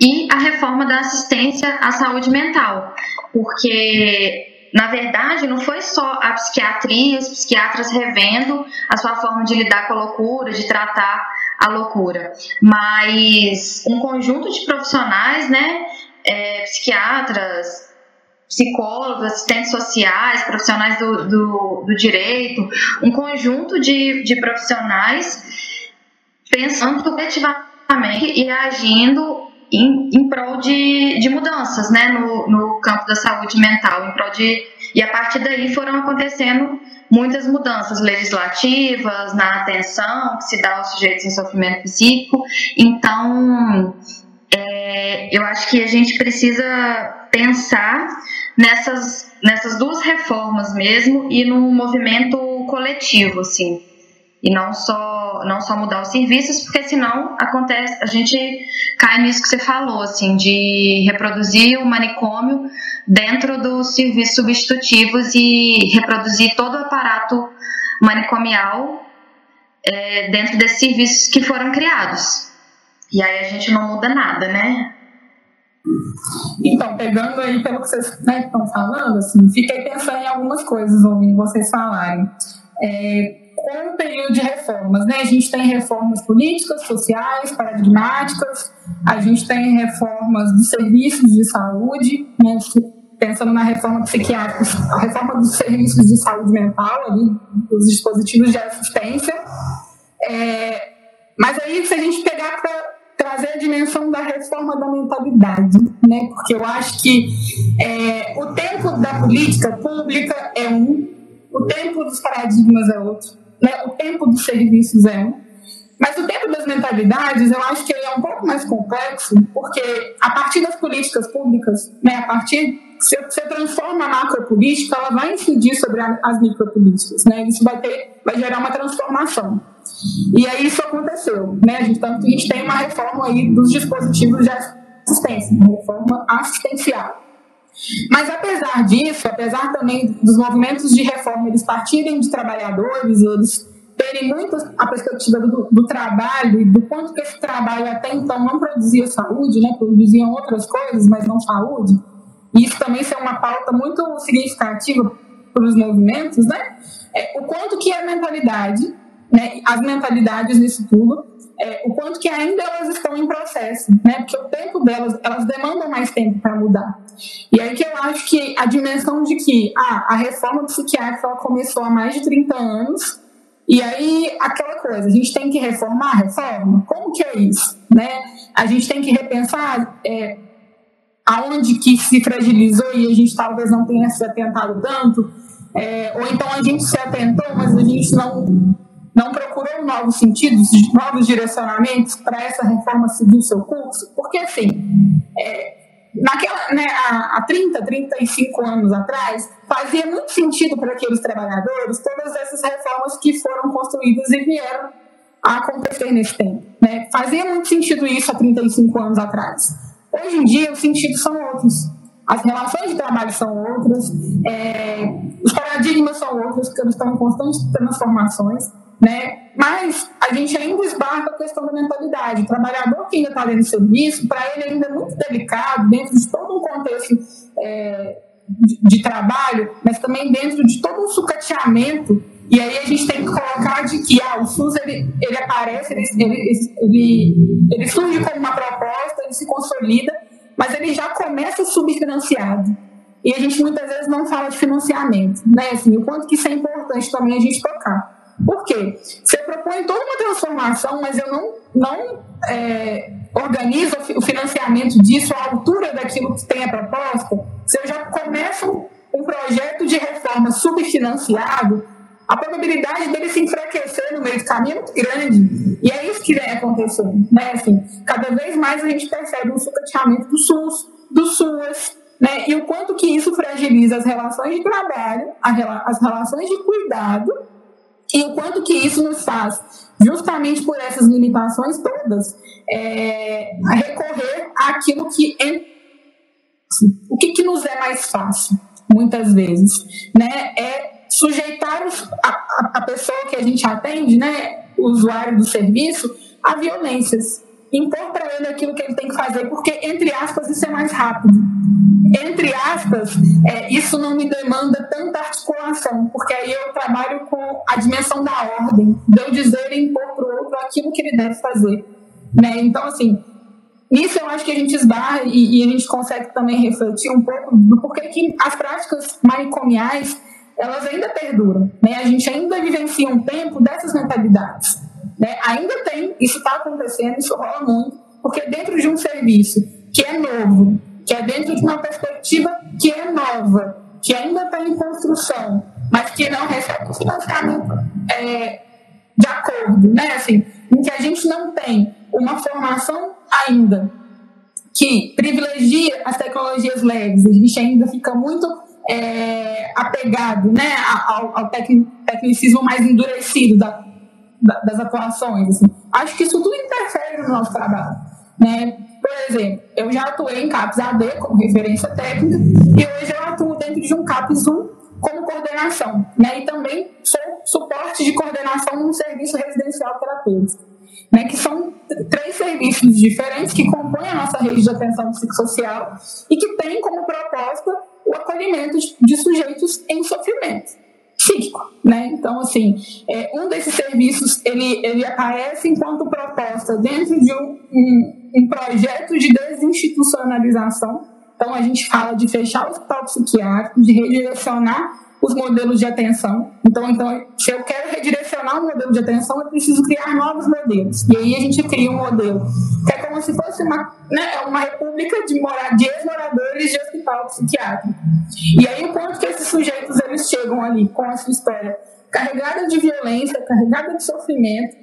e a reforma da assistência à saúde mental. Porque na verdade, não foi só a psiquiatria, os psiquiatras revendo a sua forma de lidar com a loucura, de tratar a loucura, mas um conjunto de profissionais, né, é, psiquiatras, psicólogos, assistentes sociais, profissionais do, do, do direito, um conjunto de, de profissionais pensando coletivamente e agindo em, em prol de, de mudanças né, no, no campo da saúde mental, em prol de, e a partir daí foram acontecendo muitas mudanças legislativas na atenção que se dá aos sujeitos em sofrimento psíquico. Então, é, eu acho que a gente precisa pensar nessas, nessas duas reformas mesmo e num movimento coletivo, assim e não só não só mudar os serviços, porque senão acontece, a gente cai nisso que você falou, assim, de reproduzir o manicômio dentro dos serviços substitutivos e reproduzir todo o aparato manicomial é, dentro desses serviços que foram criados. E aí a gente não muda nada, né? Então, pegando aí pelo que vocês né, estão falando, assim, fiquei pensando em algumas coisas ouvindo vocês falarem. É, com o período de reformas. Né? A gente tem reformas políticas, sociais, paradigmáticas, a gente tem reformas dos serviços de saúde, né? pensando na reforma psiquiátrica, a reforma dos serviços de saúde mental, ali, os dispositivos de assistência. É, mas aí, se a gente pegar para trazer a dimensão da reforma da mentalidade, né? porque eu acho que é, o tempo da política pública é um, o tempo dos paradigmas é outro né? o tempo dos serviços é um. Mas o tempo das mentalidades, eu acho que ele é um pouco mais complexo, porque a partir das políticas públicas, né, a partir se você transforma a macropolítica, ela vai incidir sobre as micropolíticas, né? Isso vai ter, vai gerar uma transformação. E aí isso aconteceu, né? A gente, tanto que a gente tem uma reforma aí dos dispositivos de assistência, uma reforma assistencial. Mas apesar disso, apesar também dos movimentos de reforma eles partirem de trabalhadores, eles terem muito a perspectiva do, do, trabalho e do quanto que esse trabalho até então não produzia saúde, né, produziam outras coisas, mas não saúde. E isso também é uma pauta muito significativa para os movimentos, né? É, o quanto que a mentalidade né, as mentalidades nisso tudo, é, o quanto que ainda elas estão em processo, né? Porque o tempo delas, elas demandam mais tempo para mudar. E aí que eu acho que a dimensão de que ah, a reforma psiquiátrica ela começou há mais de 30 anos, e aí aquela coisa, a gente tem que reformar a reforma? Como que é isso? Né? A gente tem que repensar é, aonde que se fragilizou e a gente talvez não tenha se atentado tanto, é, ou então a gente se atentou, mas a gente não não procurou novos sentidos, novos direcionamentos para essa reforma seguir o seu curso? Porque, assim, é, naquela, né, há, há 30, 35 anos atrás, fazia muito sentido para aqueles trabalhadores todas essas reformas que foram construídas e vieram a acontecer nesse tempo. Né? Fazia muito sentido isso há 35 anos atrás. Hoje em dia, os sentidos são outros. As relações de trabalho são outras, é, os paradigmas são outros, porque eles estão em constantes transformações né? Mas a gente ainda esbarra a questão da mentalidade. O trabalhador que ainda está dentro do serviço, para ele ainda é muito delicado, dentro de todo um contexto é, de, de, trabalho, mas também dentro de todo um sucateamento. E aí a gente tem que colocar de que ah, o SUS ele, ele aparece, ele, ele, ele, ele surge como uma proposta, ele se consolida, mas ele já começa subfinanciado. E a gente muitas vezes não fala de financiamento, né? Assim, o quanto que isso é importante também a gente tocar. Por quê? Você propõe toda uma transformação, mas eu não, não é, organizo o financiamento disso à altura daquilo que tem a proposta. Se eu já começo um projeto de reforma subfinanciado, a probabilidade dele se enfraquecer no meio do caminho é muito grande. E é isso que vem acontecendo. Né? Assim, cada vez mais a gente percebe um sucateamento do SUS, do SUAS, né? e o quanto que isso fragiliza as relações de trabalho, as relações de cuidado e o quanto que isso nos faz, justamente por essas limitações todas, é, recorrer àquilo que é, o que, que nos é mais fácil, muitas vezes, né? É sujeitar a, a pessoa que a gente atende, né, o usuário do serviço, a violências impor para ele aquilo que ele tem que fazer, porque, entre aspas, isso é mais rápido. Entre aspas, é, isso não me demanda tanta articulação, porque aí eu trabalho com a dimensão da ordem, de eu dizer e impor para o outro aquilo que ele deve fazer. Né? Então, assim, nisso eu acho que a gente esbarra e, e, a gente consegue também refletir um pouco do porquê que as práticas manicomiais elas ainda perduram. Né? A gente ainda vivencia um tempo dessas mentalidades. Né? Ainda tem, isso está acontecendo, isso rola muito, porque dentro de um serviço que é novo, que é dentro de uma perspectiva que é nova, que ainda está em construção, mas que não recebe o financiamento é, de acordo, né? Assim, em que a gente não tem uma formação ainda que privilegia as tecnologias leves, a gente ainda fica muito é, apegado né, ao, ao tecnicismo mais endurecido da, das atuações. Assim. Acho que isso tudo interfere no nosso trabalho. Né? Por exemplo, eu já atuei em CAPS AD como referência técnica e hoje eu atuo dentro de um CAPS 1 como coordenação. Né? E também sou suporte de coordenação num serviço residencial terapêutico. Né, que são três serviços diferentes que compõem a nossa rede de atenção psicossocial e que têm como proposta o acolhimento de sujeitos em sofrimento psíquico, né? Então, assim, é, um desses serviços, ele, ele aparece enquanto proposta dentro de um, um, um projeto de desinstitucionalização. Então, a gente fala de fechar o hospital psiquiátrico, de redirecionar os modelos de atenção. Então, então, se eu quero redirecionar um modelo de atenção, eu preciso criar novos modelos. E aí a gente cria um modelo que é como se fosse uma, né, uma república de, mora, de ex-moradores de hospital psiquiátrico. E aí o quanto que esses sujeitos eles chegam ali com a sua história carregada de violência, carregada de sofrimento,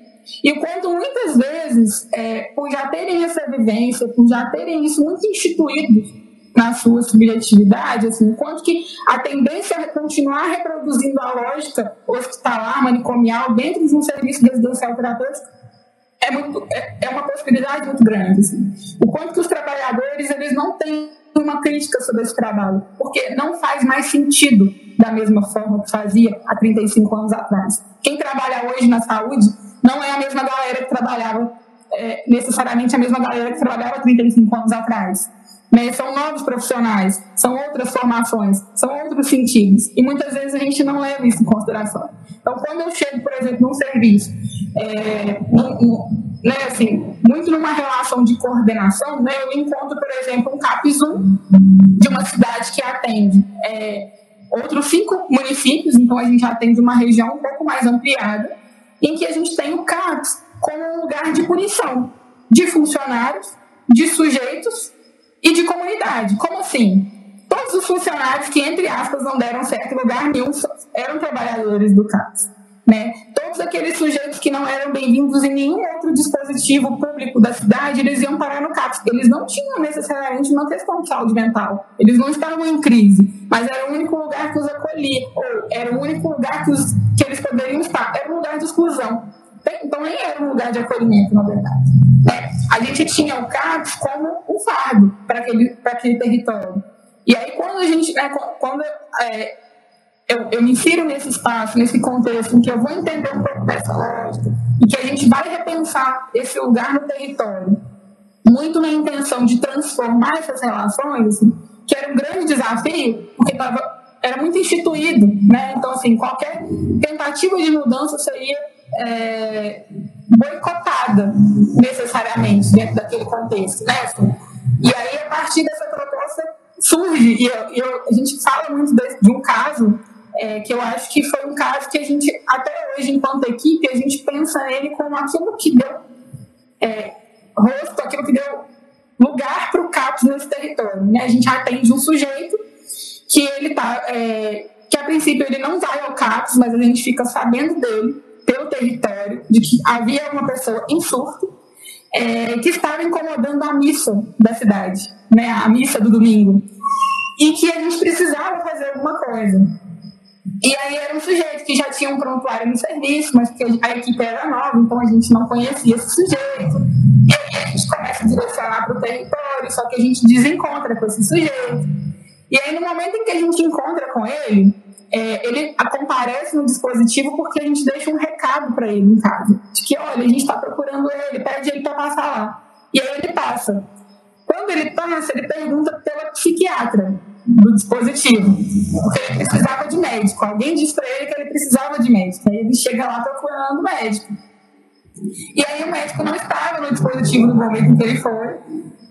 e o quanto muitas vezes, é, por já terem essa vivência, por já terem isso muito instituído na sua subjetividade, assim, quanto que a tendência é continuar reproduzindo a lógica hospitalar, manicomial, dentro de um serviço residencial terapêutico, é, muito, é, é uma possibilidade muito grande. Assim. O quanto que os trabalhadores eles não têm uma crítica sobre esse trabalho, porque não faz mais sentido da mesma forma que fazia há 35 anos atrás. Quem trabalha hoje na saúde não é a mesma galera que trabalhava, é, necessariamente a mesma galera que trabalhava há 35 anos atrás. Né? São novos profissionais, são outras formações, são outros sentidos. E muitas vezes a gente não leva isso em consideração. Então, quando eu chego, por exemplo, num serviço, é, né, assim, muito numa relação de coordenação, né, eu encontro, por exemplo, um CAPS 1 de uma cidade que atende é, outros cinco municípios, então a gente atende uma região um pouco mais ampliada, em que a gente tem o CAPS como um lugar de punição de funcionários, de sujeitos e de comunidade. Como assim? Todos os funcionários que, entre aspas, não deram certo em lugar nenhum eram trabalhadores do CAPS. Né? Todos aqueles sujeitos que não eram bem-vindos em nenhum outro dispositivo público da cidade, eles iam parar no CAPS. Eles não tinham necessariamente uma questão de saúde mental. Eles não estavam em crise, mas era o único lugar que os acolhia, ou era o único lugar que, os, que eles poderiam estar. Era um lugar de exclusão. Então nem era um lugar de acolhimento, na verdade. É, a gente tinha o CAPS como um fardo para aquele, aquele território. E aí quando a gente, né, quando é, eu, eu me insiro nesse espaço, nesse contexto, em que eu vou entender um pouco dessa lógica, e que a gente vai repensar esse lugar no território, muito na intenção de transformar essas relações, assim, que era um grande desafio, porque tava, era muito instituído, né? Então, assim, qualquer tentativa de mudança seria é, boicotada necessariamente dentro daquele contexto, né? E aí, a partir dessa proposta, surge, e eu, eu, a gente fala muito de, de um caso é, que eu acho que foi um caso que a gente, até hoje, enquanto equipe, a gente pensa nele como aquilo que deu é, rosto, aquilo que deu lugar para o CAPS nesse território. Né? A gente atende um sujeito que ele tá, é, que a princípio ele não vai ao CAPS, mas a gente fica sabendo dele, pelo território, de que havia uma pessoa em surto, é, que estava incomodando a missa da cidade, né, a missa do domingo, e que a gente precisava fazer alguma coisa. E aí era um sujeito que já tinha um prontuário no serviço, mas que a equipe era nova, então a gente não conhecia esse sujeito. E aí a gente começa a direcionar para o território, só que a gente desencontra com esse sujeito. E aí no momento em que a gente encontra com ele, é, ele comparece no dispositivo porque a gente deixa um recado para ele em casa. De que, olha, a gente está procurando ele, pede ele para passar lá. E aí ele passa. Quando ele passa, ele pergunta pela psiquiatra do dispositivo, porque ele precisava de médico. Alguém disse para ele que ele precisava de médico. Aí ele chega lá procurando médico. E aí o médico não estava no dispositivo no momento em que ele foi.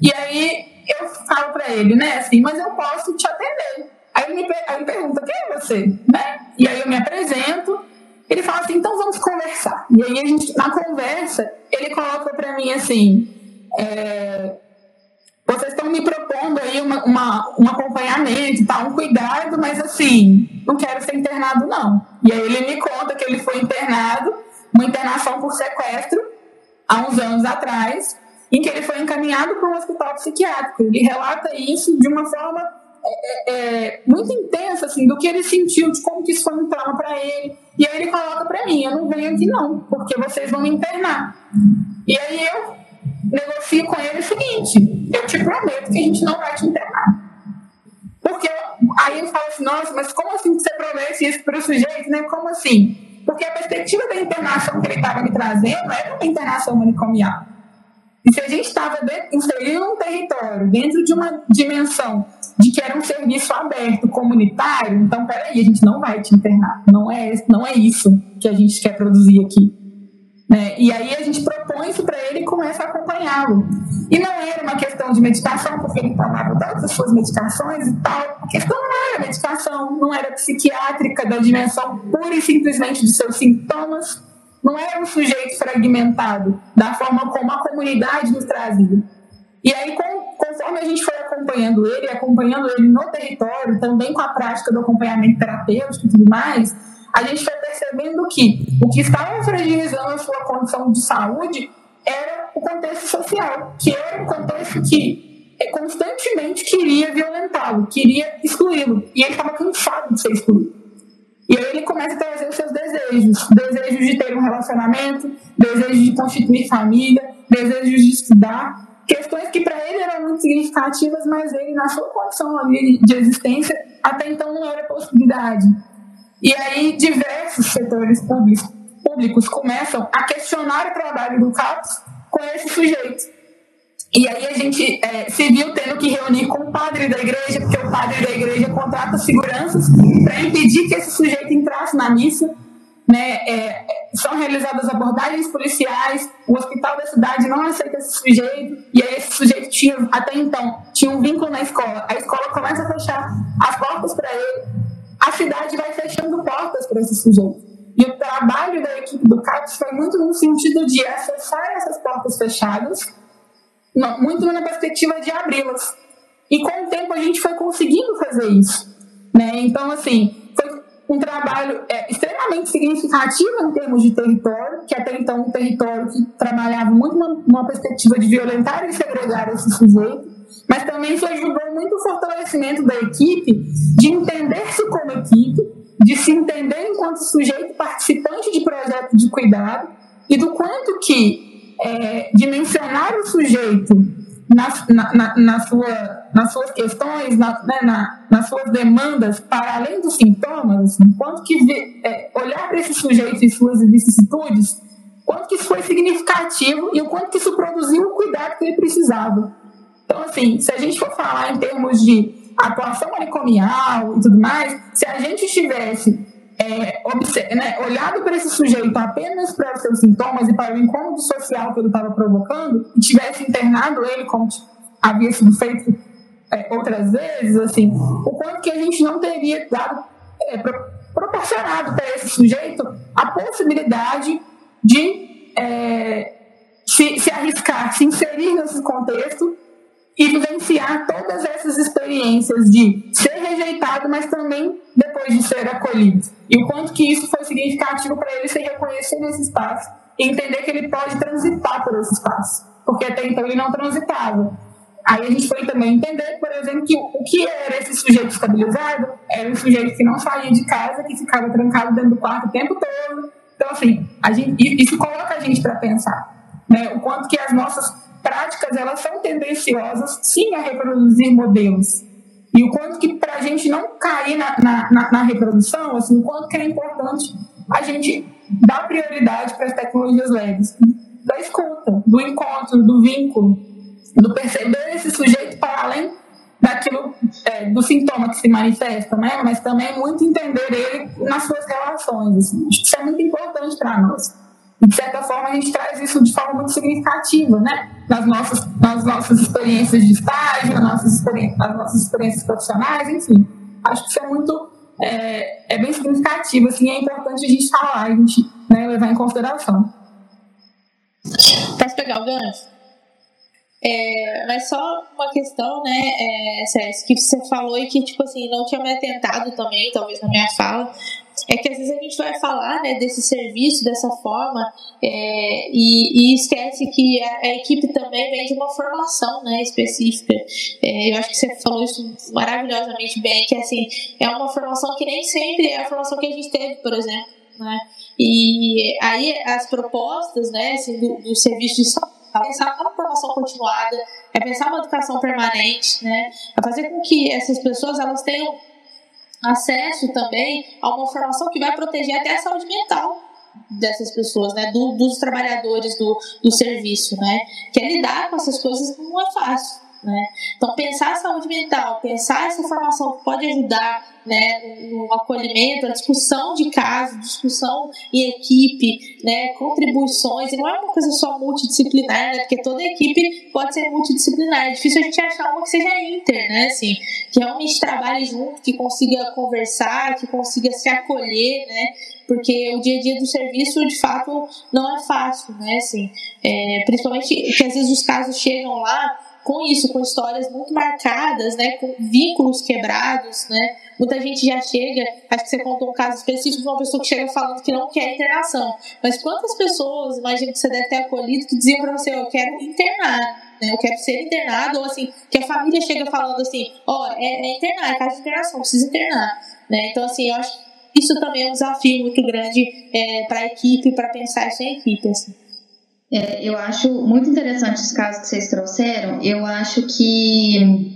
E aí eu falo para ele, né, assim, mas eu posso te atender. Aí ele, me, aí pergunta, quem é você? Né? E aí eu me apresento, ele fala assim, então vamos conversar. E aí a gente, na conversa, ele coloca para mim assim, é, vocês estão me propondo aí uma, uma, um acompanhamento, tá? um cuidado, mas assim, não quero ser internado, não. E aí ele me conta que ele foi internado, uma internação por sequestro, há uns anos atrás, em que ele foi encaminhado para um hospital psiquiátrico. Ele relata isso de uma forma é, é, é muito intensa, assim, do que ele sentiu, de como que isso foi um trauma para ele. E aí ele coloca para mim, eu não venho aqui não, porque vocês vão me internar. E aí eu negocio com ele o seguinte: eu te prometo que a gente não vai te internar. Porque aí ele fala assim: nossa, mas como assim você promete isso para o sujeito, né? Como assim? Porque a perspectiva da internação que ele estava me trazendo era uma internação manicomial. E se a gente estava inserindo um território dentro de uma dimensão de que era um serviço aberto, comunitário, então peraí, a gente não vai te internar. Não é, não é isso que a gente quer produzir aqui. Né? E aí a gente propõe isso para ele e começa a acompanhá-lo. E não era uma questão de medicação, porque ele tomava todas as suas medicações e tal. A questão não era medicação, não era psiquiátrica da dimensão pura e simplesmente de seus sintomas. Não era um sujeito fragmentado da forma como a comunidade nos trazia. E aí, conforme a gente foi acompanhando ele, acompanhando ele no território, também com a prática do acompanhamento terapêutico e tudo mais, a gente foi percebendo que o que estava fragilizando a sua condição de saúde era o contexto social, que era um contexto que é, constantemente queria violentá-lo, queria excluí-lo. E ele estava cansado de ser excluído. E aí ele começa a trazer os seus desejos: desejos de ter um relacionamento, desejos de constituir família, desejos de estudar. Questões que para ele eram muito significativas, mas ele, na sua condição ali de existência, até então não era possibilidade. E aí diversos setores públicos, públicos começam a questionar o trabalho do CAPS com esse sujeito. E aí a gente é, se viu tendo que reunir com o padre da igreja, porque o padre da igreja contrata seguranças para impedir que esse sujeito entrasse na missa. né, é, são realizadas abordagens policiais, o hospital da cidade não aceita esse sujeito, e aí esse sujeito tinha, até então, tinha um vínculo na escola. A escola começa a fechar as portas para ele, a cidade vai fechando portas para esse sujeito. E o trabalho da equipe do CAPS foi muito no sentido de acessar essas portas fechadas, muito na perspectiva de abri-las. E com o tempo a gente foi conseguindo fazer isso. Né? Então, assim, foi um trabalho é, extremamente significativo em termos de território, que até então um território que trabalhava muito numa, perspectiva de violentar e segregar esse sujeito, mas também isso ajudou muito o fortalecimento da equipe de entender-se como equipe, de se entender enquanto sujeito participante de projeto de cuidado e do quanto que é, dimensionar o sujeito nas, na, na, na sua, nas suas questões, na, né, na, nas suas demandas, para além dos sintomas, assim, quanto que é, olhar para esse sujeito e suas vicissitudes, quanto que isso foi significativo e o quanto que isso produziu o cuidado que ele precisava. Então, assim, se a gente for falar em termos de atuação manicomial e tudo mais, se a gente tivesse é, né, olhado para esse sujeito apenas para os seus sintomas e para o incômodo social que ele estava provocando, e tivesse internado ele como havia sido feito é, outras vezes, assim, o quanto que a gente não teria dado, é, proporcionado para esse sujeito a possibilidade de é, se, se arriscar, se inserir nesse contexto e vivenciar todas essas experiências de ser rejeitado, mas também depois de ser acolhido. E o quanto que isso foi significativo para ele se reconhecer nesse espaço e entender que ele pode transitar por esse espaço, porque até então ele não transitava. Aí a gente foi também entender, por exemplo, que o que era esse sujeito estabilizado era um sujeito que não saía de casa, que ficava trancado dentro do quarto o tempo todo. Então, assim, gente, isso coloca a gente para pensar. Né? O quanto que as nossas práticas elas são tendenciosas sim a reproduzir modelos. E o quanto que para a gente não cair na, na, na, reprodução, assim, o quanto que é importante a gente dar prioridade para as tecnologias leves. Da escuta, do encontro, do vínculo, do perceber esse sujeito para além daquilo, é, do sintoma que se manifesta, né? mas também muito entender ele nas suas relações. Assim. Isso é muito importante para nós. De certa forma, a gente traz isso de forma muito significativa, né? Nas nossas, nas nossas experiências de estágio, nas nossas, experiências, nas nossas experiências profissionais, enfim. Acho que isso é muito, é, é bem significativo, assim, é importante a gente falar, a gente né, levar em consideração. Posso pegar o gancho? É, mas só uma questão, né, é, César, que você falou e que, tipo assim, não tinha me atentado também, talvez na minha fala, é que às vezes a gente vai falar né, desse serviço dessa forma é, e, e, esquece que a, a, equipe também vem de uma formação né, específica. É, eu acho que você falou isso maravilhosamente bem, que assim, é uma formação que nem sempre é a formação que a gente teve, por exemplo. Né? E aí as propostas né, assim, do, do serviço de saúde é pensar uma formação continuada, é pensar uma educação permanente, né? É fazer com que essas pessoas elas tenham acesso também a uma formação que vai proteger até a saúde mental dessas pessoas, né, do, dos trabalhadores do, do serviço, né, que é lidar com essas coisas não é fácil. Né? Então, pensar a saúde mental, pensar essa formação que pode ajudar né, no acolhimento, a discussão de casos, discussão em equipe, né, contribuições, e não é uma coisa só multidisciplinar, né, porque toda equipe pode ser multidisciplinar. É difícil a gente achar uma que seja inter, né, assim, que realmente trabalhe junto, que consiga conversar, que consiga se acolher, né, porque o dia a dia do serviço, de fato, não é fácil, né, assim, é, principalmente que às vezes os casos chegam lá com isso, com histórias muito marcadas, né, com vínculos quebrados, né. Muita gente já chega, acho que você contou um caso específico de uma pessoa que chega falando que não quer internação. Mas quantas pessoas, imagino que você deve ter acolhido, que diziam para você, eu quero internar, né, eu quero ser internado, ou assim, que a família chega falando assim, ó, oh, é, é internar, é caso de internação, precisa internar, né. Então, assim, eu acho que isso também é um desafio muito grande é, para a equipe, para pensar isso em equipe, assim. É, eu acho muito interessante os casos que vocês trouxeram. Eu acho que,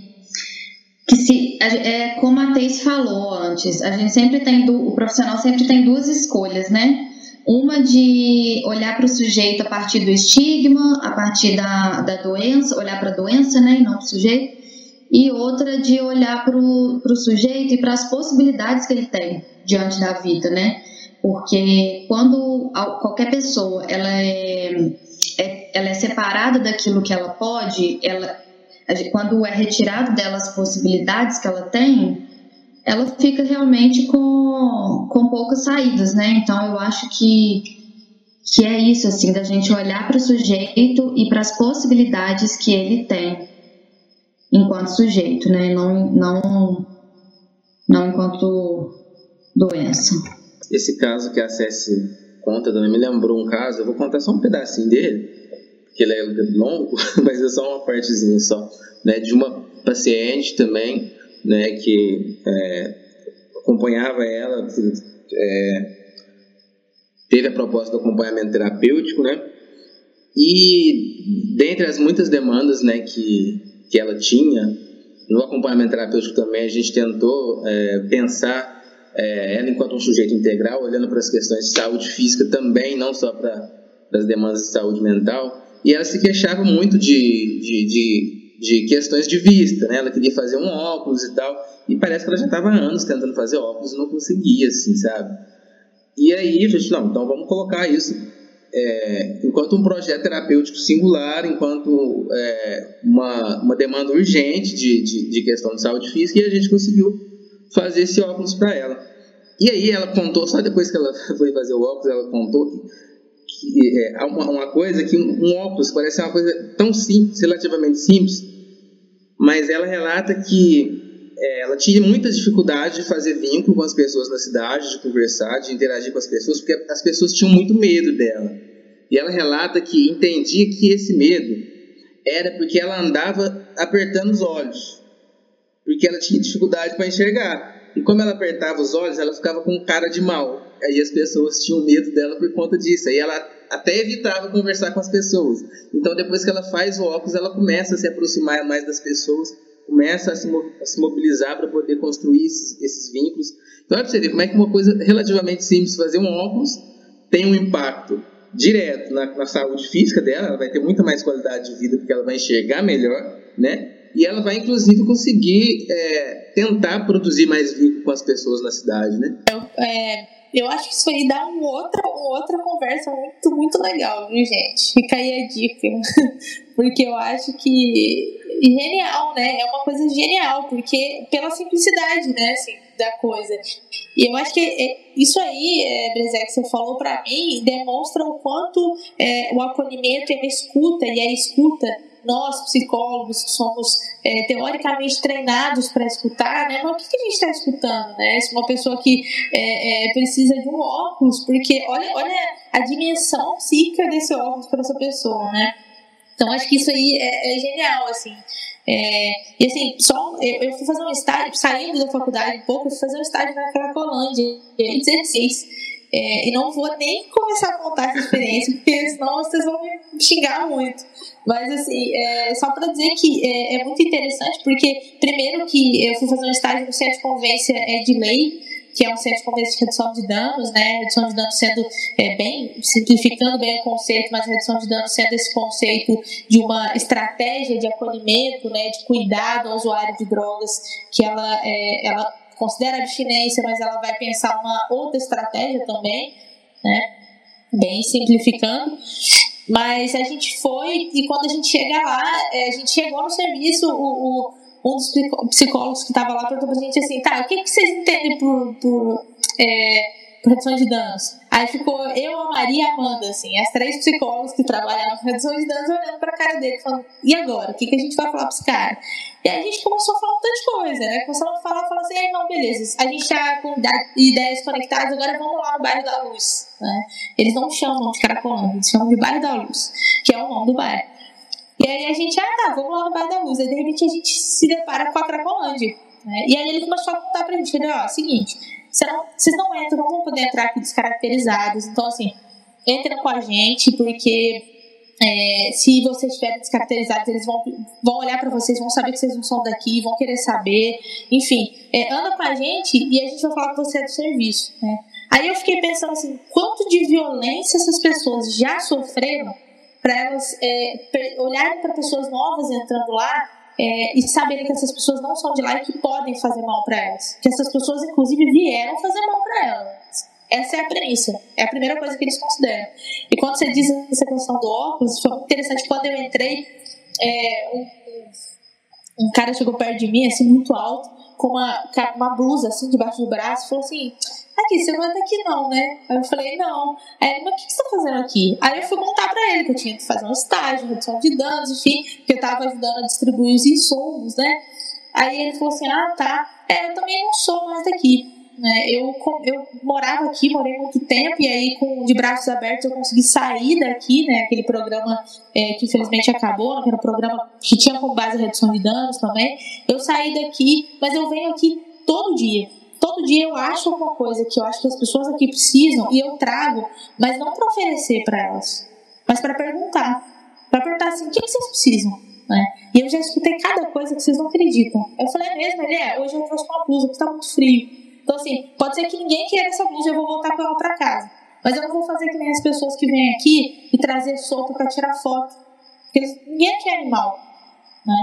que se, é, como a Thaís falou antes, a gente sempre tem, o profissional sempre tem duas escolhas, né? Uma de olhar para o sujeito a partir do estigma, a partir da, da doença, olhar para a doença, né, e não para o sujeito. e outra de olhar para o sujeito e para as possibilidades que ele tem diante da vida, né? Porque quando qualquer pessoa ela é, é, ela é separada daquilo que ela pode, ela, quando é retirado dela as possibilidades que ela tem, ela fica realmente com, com poucas saídas, né? Então eu acho que, que é isso, assim, da gente olhar para o sujeito e para as possibilidades que ele tem enquanto sujeito, né? Não, não, não enquanto doença. Esse caso que a Cécia conta, Dona, me lembrou um caso, eu vou contar só um pedacinho dele, que ele é longo, mas é só uma partezinha só, né? De uma paciente também, né? Que é, acompanhava ela, é, teve a proposta do acompanhamento terapêutico, né? E dentre as muitas demandas, né, que que ela tinha, no acompanhamento terapêutico também a gente tentou é, pensar é, ela enquanto um sujeito integral, olhando para as questões de saúde física também, não só para as demandas de saúde mental, e ela se queixava muito de, de, de, de, questões de vista, né? Ela queria fazer um óculos e tal, e parece que ela já estava anos tentando fazer óculos e não conseguia, assim, sabe? E aí a gente, não, então vamos colocar isso é, enquanto um projeto terapêutico singular, enquanto é, uma, uma demanda urgente de, de, de, questão de saúde física, e a gente conseguiu fazer esse óculos para ela. E aí ela contou, só depois que ela foi fazer o óculos, ela contou que, que é uma, uma, coisa que um, um óculos parece uma coisa tão simples, relativamente simples, mas ela relata que é, ela tinha muitas dificuldades de fazer vínculo com as pessoas na cidade, de conversar, de interagir com as pessoas, porque as pessoas tinham muito medo dela. E ela relata que entendia que esse medo era porque ela andava apertando os olhos, porque ela tinha dificuldade para enxergar. E como ela apertava os olhos, ela ficava com cara de mal. Aí as pessoas tinham medo dela por conta disso. Aí ela até evitava conversar com as pessoas. Então depois que ela faz o óculos, ela começa a se aproximar mais das pessoas, começa a se, a se mobilizar para poder construir esses, esses vínculos. Então é para você ver como é que uma coisa relativamente simples, fazer um óculos, tem um impacto direto na, na, saúde física dela, ela vai ter muita mais qualidade de vida porque ela vai enxergar melhor, né? E ela vai, inclusive, conseguir é, tentar produzir mais vínculo com as pessoas na cidade, né? Eu, é, eu acho que isso aí dá uma outra, uma outra conversa muito, muito legal, viu, gente? Fica aí a dica. porque eu acho que genial, né? É uma coisa genial, porque pela simplicidade, né? Assim, da coisa. E eu acho que é, isso aí, é, Brezé, que você falou para mim, demonstra o quanto é, o acolhimento e a escuta, e a escuta, nós psicólogos que somos é, teoricamente treinados para escutar, né? Mas o que, que a gente está escutando, né? Se uma pessoa que é, é, precisa de um óculos, porque olha, olha a dimensão psíquica desse óculos para essa pessoa, né? Então acho que isso aí é, é genial, assim. É, e assim, só eu, eu, fui fazer um estágio, saindo da faculdade um pouco, eu fui fazer um estágio na Cracolândia em 2016. É, e não vou nem começar a contar essa experiência, porque senão vocês vão me xingar muito. Mas, assim, é, só para dizer que é, é, muito interessante, porque, primeiro, que eu fui fazer um estágio no Centro de Convência é, de Lei, que é um centro de convência de redução de danos, né? Redução de danos sendo é, bem, simplificando bem o conceito, mas redução de danos sendo esse conceito de uma estratégia de acolhimento, né? De cuidado ao usuário de drogas, que ela, é, ela considera abstinência, mas ela vai pensar uma outra estratégia também, né? Bem simplificando. Mas a gente foi, e quando a gente chega lá, é, a gente chegou no serviço, o, o um dos psicólogos que estava lá perguntou pra gente assim, tá, o que, que vocês entendem por, por, é, por redução de danos? Aí ficou eu, a Maria e a Amanda, assim, as três psicólogas que trabalhavam com redução de danos olhando pra cara dele, falando, e agora? O que, que a gente vai falar pra esse cara? E aí a gente começou a falar um tanto de coisa, né? Começou a falar, falar assim, não, beleza, a gente tá com ideias conectadas, agora vamos lá no bairro da Luz, né? Eles não chamam de Caracolândia, eles chamam de bairro da Luz, que é o nome do bairro. E aí a gente, ah tá, vamos lá no bairro da luz. Aí de repente a gente se depara com a Cracolândia. Né? E aí ele começou a contar pra gente, ele, ó, seguinte, não, vocês não entram, não vão poder entrar aqui descaracterizados. Então, assim, entrem com a gente, porque é, se vocês estiverem descaracterizados, eles vão, vão olhar para vocês, vão saber que vocês não são daqui, vão querer saber. Enfim, é, anda com a gente e a gente vai falar que você é do serviço. Né? Aí eu fiquei pensando assim, quanto de violência essas pessoas já sofreram para elas é, olharem para pessoas novas entrando lá é, e saberem que essas pessoas não são de lá e que podem fazer mal para elas. Que essas pessoas, inclusive, vieram fazer mal para elas. Essa é a premissa. É a primeira coisa que eles consideram. E quando você diz essa questão do óculos, foi muito interessante. Quando eu entrei, é, um, um, cara chegou perto de mim, assim, muito alto, com uma, uma blusa, assim, debaixo do braço, falou assim: Aqui, você é daqui não, né? Aí eu falei: Não. Aí ele, mas o que você tá fazendo aqui? Aí eu fui contar pra ele que eu tinha que fazer um estágio, redução de danos, enfim, que eu tava ajudando a distribuir os insumos, né? Aí ele falou assim: Ah, tá. É, eu também não sou mais daqui. Né? Eu, eu morava aqui, morei muito tempo, e aí, com de braços abertos, eu consegui sair daqui, né? Aquele programa é, que infelizmente acabou, que era um programa que tinha como base a redução de danos também. Eu saí daqui, mas eu venho aqui todo dia. Todo dia eu acho alguma coisa que eu acho que as pessoas aqui precisam e eu trago, mas não para oferecer para elas, mas para perguntar. Para perguntar assim: o que, que vocês precisam? Né? E eu já escutei cada coisa que vocês não acreditam. Eu falei, é mesmo, ele é, hoje eu trouxe uma blusa porque está muito frio. Então, assim, pode ser que ninguém queira essa blusa eu vou voltar com ela para casa. Mas eu não vou fazer que nem as pessoas que vêm aqui e trazer sopa para tirar foto. Porque ninguém é animal. Né?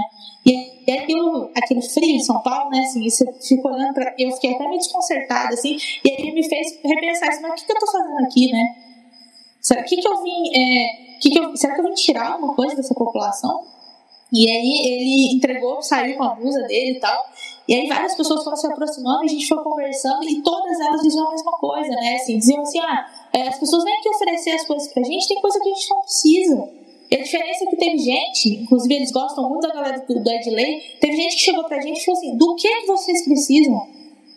E, e aquilo, aquele frio em São Paulo, né? Assim, você fica olhando para. Eu fiquei até meio desconcertada, assim, e aí me fez repensar assim, mas o que, que eu tô fazendo aqui, né? Será que, que eu vim. É, que que eu, será que eu vim tirar alguma coisa dessa população? E aí ele entregou, saiu com a blusa dele e tal. E aí várias pessoas foram se aproximando, a gente foi conversando e todas elas diziam a mesma coisa, né? Assim, diziam assim, ah, é, as pessoas vêm aqui oferecer as coisas pra gente, tem coisa que a gente não precisa. E a diferença é que teve gente, inclusive eles gostam muito da galera do, do Edley, teve gente que chegou pra gente e falou assim, do que, vocês precisam?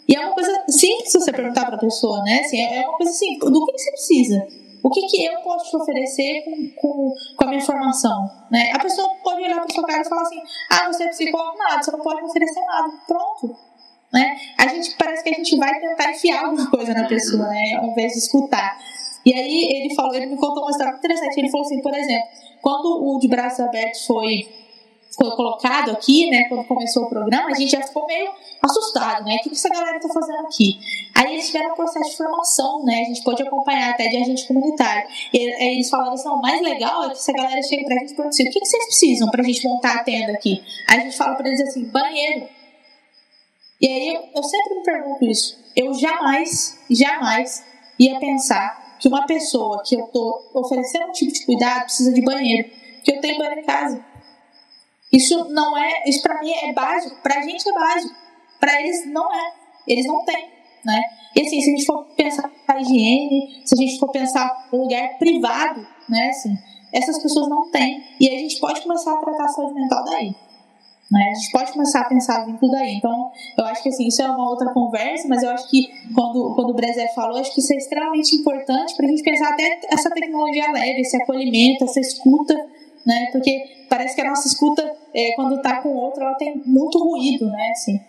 E é uma coisa simples se você perguntar pra pessoa, né? Assim, é uma coisa assim, do que, você precisa? O que, que eu posso te oferecer com, com, com a minha formação? Né? A pessoa pode olhar para sua cara e falar assim: ah, você é psicólogo, nada, você não pode me oferecer nada. Pronto. Né? A gente parece que a gente vai tentar enfiar alguma coisa na pessoa, né? ao invés de escutar. E aí ele falou, ele me contou uma história interessante. Ele falou assim, por exemplo, quando o de braços abertos foi foi colocado aqui, né, quando começou o programa, a gente já ficou meio assustado, né? O que essa galera tá fazendo aqui? Aí eles tiveram um processo de formação, né? A gente pode acompanhar até de agente comunitário. E eles falaram assim: o mais legal é que essa galera chega pra gente e pergunta assim: o que, que vocês precisam pra gente montar a tenda aqui? Aí a gente fala pra eles assim: banheiro. E aí eu, eu sempre me pergunto isso. Eu jamais, jamais ia pensar que uma pessoa que eu tô oferecendo um tipo de cuidado precisa de banheiro. Porque eu tenho banheiro em casa. Isso não é, isso para mim é básico, pra gente é básico, para eles não é, eles não têm, né? E assim, se a gente for pensar a higiene, se a gente for pensar um lugar privado, né, assim, essas pessoas não têm, e a gente pode começar a tratar a saúde mental daí. Né? A gente pode começar a pensar vínculo daí. Então, eu acho que assim, isso é uma outra conversa, mas eu acho que quando, quando o Brezé falou, acho que isso é extremamente importante para a gente pensar até essa tecnologia leve, esse acolhimento, essa escuta, né? Porque parece que a nossa escuta, é, quando está com o outro, ela tem muito ruído, né? Assim.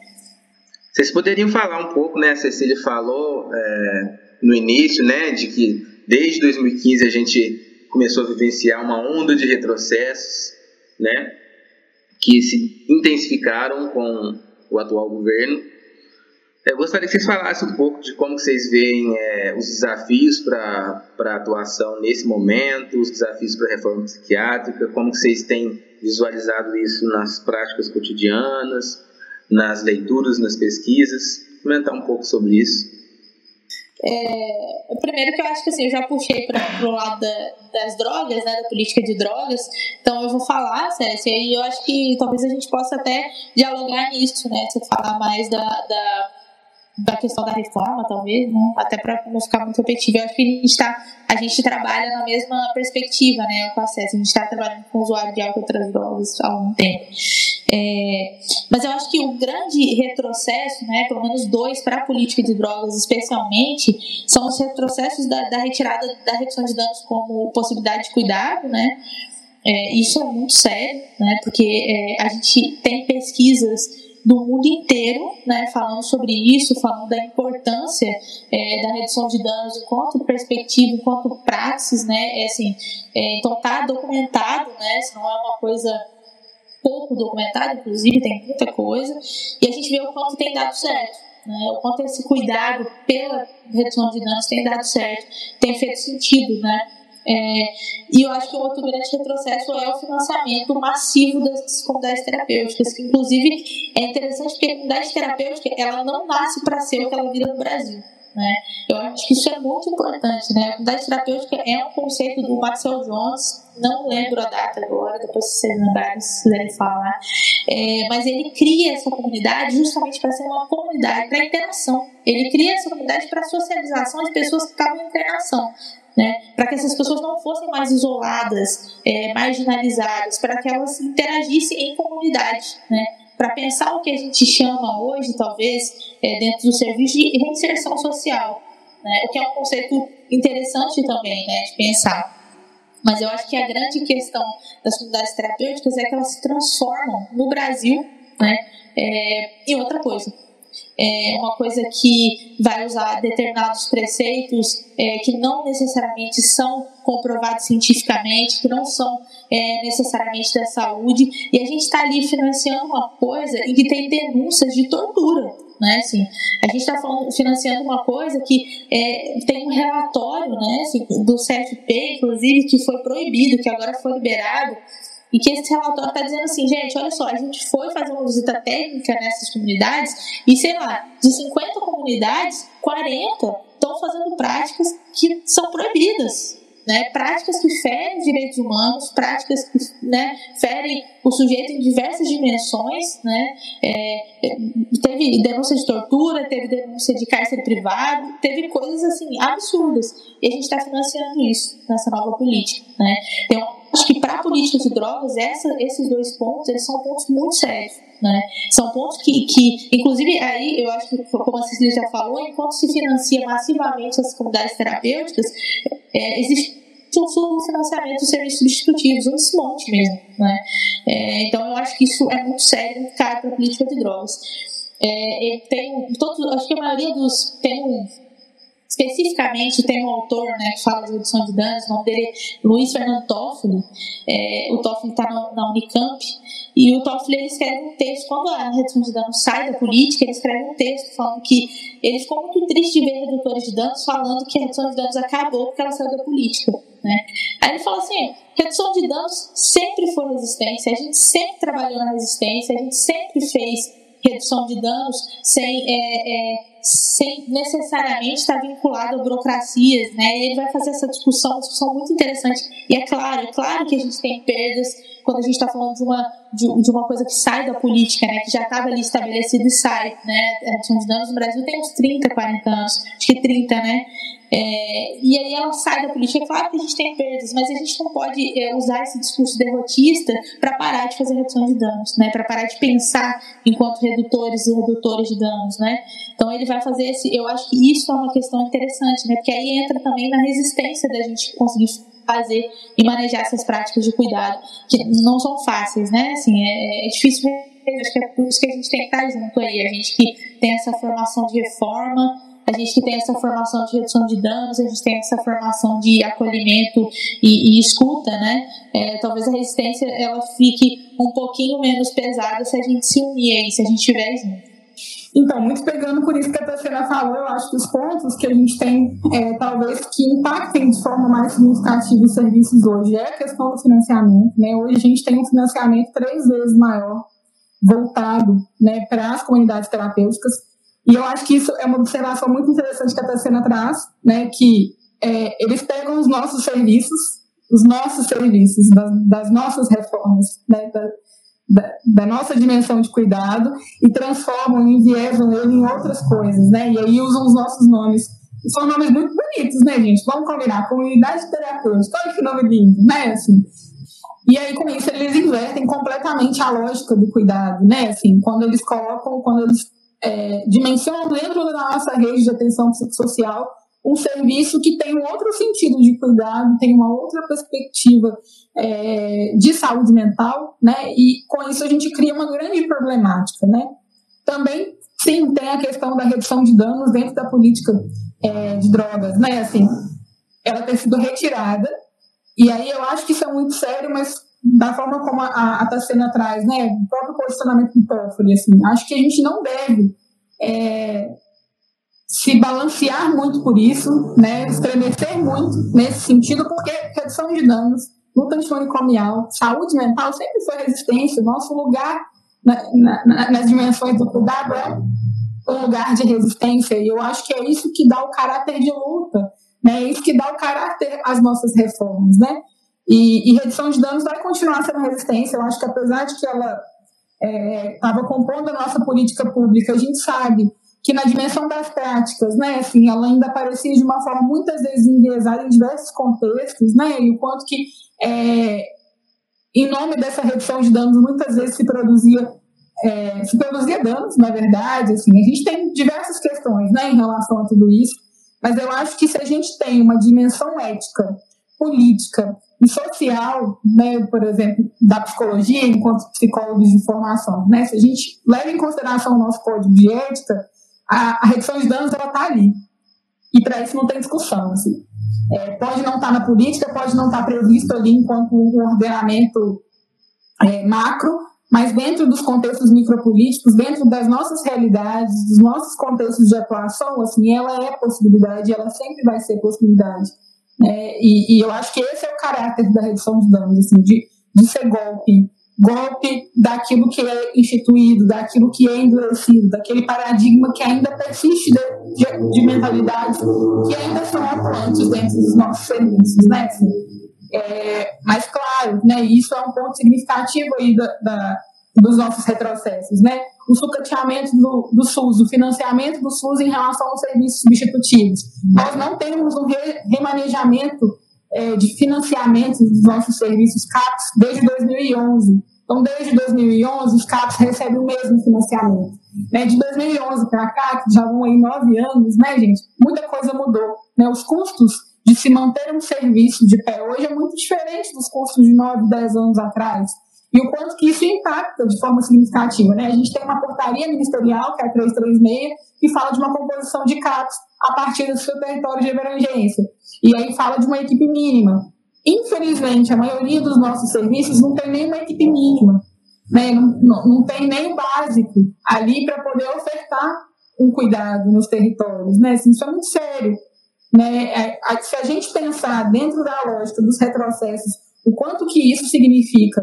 Vocês poderiam falar um pouco, né? A Cecília falou é, no início, né, de que desde 2015 a gente começou a vivenciar uma onda de retrocessos, né, que se intensificaram com o atual governo. Eu gostaria que vocês falassem um pouco de como vocês veem é, os desafios para a atuação nesse momento, os desafios para a reforma psiquiátrica, como vocês têm visualizado isso nas práticas cotidianas, nas leituras, nas pesquisas. Comentar um pouco sobre isso. É, primeiro que eu acho que assim, eu já puxei para o lado da, das drogas, né, da política de drogas, então eu vou falar, Cécia, e eu acho que talvez a gente possa até dialogar nisso, né, se falar mais da, da da questão da reforma, talvez, né? até para não ficar muito repetitivo. Eu acho que a gente, tá, a gente trabalha na mesma perspectiva, né, com acesso. A gente está trabalhando com usuário de álcool e outras drogas há algum tempo. É, mas eu acho que o grande retrocesso, né, pelo menos dois para a política de drogas especialmente, são os retrocessos da, da retirada da redução de danos como possibilidade de cuidado, né, é, isso é muito sério, né, porque é, a gente tem pesquisas do mundo inteiro, né, falando sobre isso, falando da importância é, da redução de danos enquanto perspectiva, enquanto praxis, né, é assim, é, então tá documentado, né, se não é uma coisa pouco documentada, inclusive tem muita coisa, e a gente vê o quanto tem dado certo. Né, o quanto esse cuidado pela redução de danos tem dado certo, tem feito sentido, né? É, e eu acho que um outro grande retrocesso é o financiamento massivo das comunidades terapêuticas, que inclusive é interessante porque a comunidade terapêutica ela não nasce para ser o que ela vira no Brasil. Né? Eu acho que isso é muito importante. Né? A comunidade terapêutica é um conceito do Maxwell Jones, não lembro a data agora, depois se vocês lembrarem, se quiserem falar. É, mas ele cria essa comunidade justamente para ser uma comunidade para interação. Ele cria essa comunidade para socialização de pessoas que estavam em internação. Né, para que essas pessoas não fossem mais isoladas, é, marginalizadas, para que elas interagissem em comunidade. Né? para pensar o que a gente chama hoje, talvez, é, dentro do serviço de reinserção social, né? o que é um conceito interessante também né, de pensar. Mas eu acho que a grande questão das comunidades terapêuticas é que elas se transformam no Brasil né, é, em outra coisa é uma coisa que vai usar determinados preceitos é, que não necessariamente são comprovados cientificamente, que não são é, necessariamente da saúde, e a gente está ali financiando uma coisa em que tem denúncias de tortura. Né, assim, a gente está financiando uma coisa que é, tem um relatório né, assim, do CFP, inclusive, que foi proibido, que agora foi liberado, e que esse relatório está dizendo assim, gente, olha só, a gente foi fazer uma visita técnica nessas comunidades e, sei lá, de 50 comunidades, 40 estão fazendo práticas que são proibidas. Né, práticas que ferem direitos humanos, práticas que né, ferem o sujeito em diversas dimensões. Né, é, teve denúncia de tortura, teve denúncia de cárcere privado, teve coisas assim absurdas. E a gente está financiando isso nessa nova política. Né. Tem uma acho que para a política de drogas, essa, esses dois pontos, eles são pontos muito sérios. Né? São pontos que, que, inclusive, aí eu acho que, como a Cecília já falou, enquanto se financia massivamente as comunidades terapêuticas, é, existe um subfinanciamento dos serviços substitutivos, um desmonte mesmo. Né? É, então, eu acho que isso é muito sério, muito para a política de drogas. É, tem todos, acho que a maioria dos. Tem especificamente tem um autor né, que fala de redução de danos, o nome dele é Luiz Fernando Toffoli. É, o Toffoli está na, Unicamp e o Toffoli ele escreve um texto, quando a redução de danos sai da política, ele escreve um texto falando que ele ficou muito triste de ver redutores de danos falando que a redução de danos acabou porque ela saiu da política. Né? Aí ele fala assim: redução de danos sempre foi resistência, a gente sempre trabalhou na resistência, a gente sempre fez redução de danos sem. É, é, sem necessariamente estar vinculado a burocracias, né? Ele vai fazer essa discussão, uma discussão muito interessante. E é claro, é claro que a gente tem perdas quando a gente está falando de uma, de, de, uma coisa que sai da política, né? Que já estava ali estabelecida e sai, né? De danos no Brasil tem uns 30, 40 anos, acho que 30, né? É, e aí ela sai da política. É claro que a gente tem perdas, mas a gente não pode é, usar esse discurso derrotista para parar de fazer redução de danos, né? Para parar de pensar enquanto redutores e redutores de danos, né? Então ele vai fazer esse. Eu acho que isso é uma questão interessante, né? Porque aí entra também na resistência da gente conseguir fazer e manejar essas práticas de cuidado que não são fáceis, né? Assim, é, é difícil. Acho que é por isso que a gente tem que estar junto aí. A gente que tem essa formação de reforma a gente que tem essa formação de redução de danos, a gente tem essa formação de acolhimento e, e escuta, né? É, talvez a resistência ela fique um pouquinho menos pesada se a gente se unir aí, se a gente tiver junto. Então, muito pegando por isso que a terceira falou, eu acho que os pontos que a gente tem, é, talvez, que impactem de forma mais significativa os serviços hoje é a questão do financiamento. Né? Hoje a gente tem um financiamento três vezes maior voltado né, para as comunidades terapêuticas e eu acho que isso é uma observação muito interessante que a Tacena traz, né, que é, eles pegam os nossos serviços, os nossos serviços, das, das nossas reformas, né, da, da, da, nossa dimensão de cuidado e transformam enviesam ele em outras coisas, né, e aí usam os nossos nomes. São nomes muito bonitos, né, gente? Vamos combinar. Comunidade terapêutica, olha que nome lindo, né, assim. E aí, com isso, eles invertem completamente a lógica do cuidado, né? Assim, quando eles colocam, quando eles é, dimensionam dentro da nossa rede de atenção psicossocial um serviço que tem um outro sentido de cuidado, tem uma outra perspectiva é, de saúde mental, né? E com isso a gente cria uma grande problemática, né? Também, sim, tem a questão da redução de danos dentro da política é, de drogas, né? Assim, ela ter sido retirada, e aí eu acho que isso é muito sério, mas da forma como a, a Tassiana traz, né, o próprio posicionamento do Toffoli, assim, acho que a gente não deve é, se balancear muito por isso, né, estremecer muito nesse sentido, porque redução de danos, luta antimanicomial, saúde mental sempre foi resistência, nosso lugar na, na, nas dimensões do cuidado é um lugar de resistência, e eu acho que é isso que dá o caráter de luta, né, é isso que dá o caráter às nossas reformas, né, e, e redução de danos vai continuar sendo resistência, eu acho que apesar de que ela estava é, compondo a nossa política pública, a gente sabe que na dimensão das práticas, né, assim, ela ainda aparecia de uma forma muitas vezes enviesada em diversos contextos, né, e o quanto que, é, em nome dessa redução de danos, muitas vezes se produzia é, se produzia danos, na verdade, assim, a gente tem diversas questões, né, em relação a tudo isso, mas eu acho que se a gente tem uma dimensão ética, política e social, né, por exemplo, da psicologia enquanto psicólogos de formação, né, se a gente leva em consideração o nosso código de ética, a, a redução de danos ela está ali. E para isso não tem discussão. Assim. É, pode não estar tá na política, pode não estar tá previsto ali enquanto um ordenamento é, macro, mas dentro dos contextos micropolíticos, dentro das nossas realidades, dos nossos contextos de atuação, assim, ela é possibilidade, ela sempre vai ser possibilidade. É, e, e, eu acho que esse é o caráter da redução de danos, assim, de, de ser golpe, golpe daquilo que é instituído, daquilo que é endurecido, daquele paradigma que ainda persiste de, de, de mentalidades que ainda são atuantes dentro dos nossos serviços, né? Assim, é, mas claro, né, isso é um ponto significativo aí da, da dos nossos retrocessos, né? O sucateamento do, do, SUS, o financiamento do SUS em relação aos serviços substitutivos. Nós não temos um re, remanejamento é, de financiamento dos nossos serviços CAPS desde 2011. Então, desde 2011, os CAPs recebem o mesmo financiamento. Né? De 2011 para cá, que já vão aí nove anos, né, gente? Muita coisa mudou. Né? Os custos de se manter um serviço de pé hoje é muito diferente dos custos de nove, dez anos atrás. E o quanto que isso impacta de forma significativa. Né? A gente tem uma portaria ministerial, que é a 336, que fala de uma composição de CAPs a partir do seu território de emergência. E aí fala de uma equipe mínima. Infelizmente, a maioria dos nossos serviços não tem nenhuma equipe mínima, né? não, não, não tem nem o básico ali para poder ofertar um cuidado nos territórios. Né? Assim, isso é muito sério. Né? É, se a gente pensar dentro da lógica dos retrocessos, o quanto que isso significa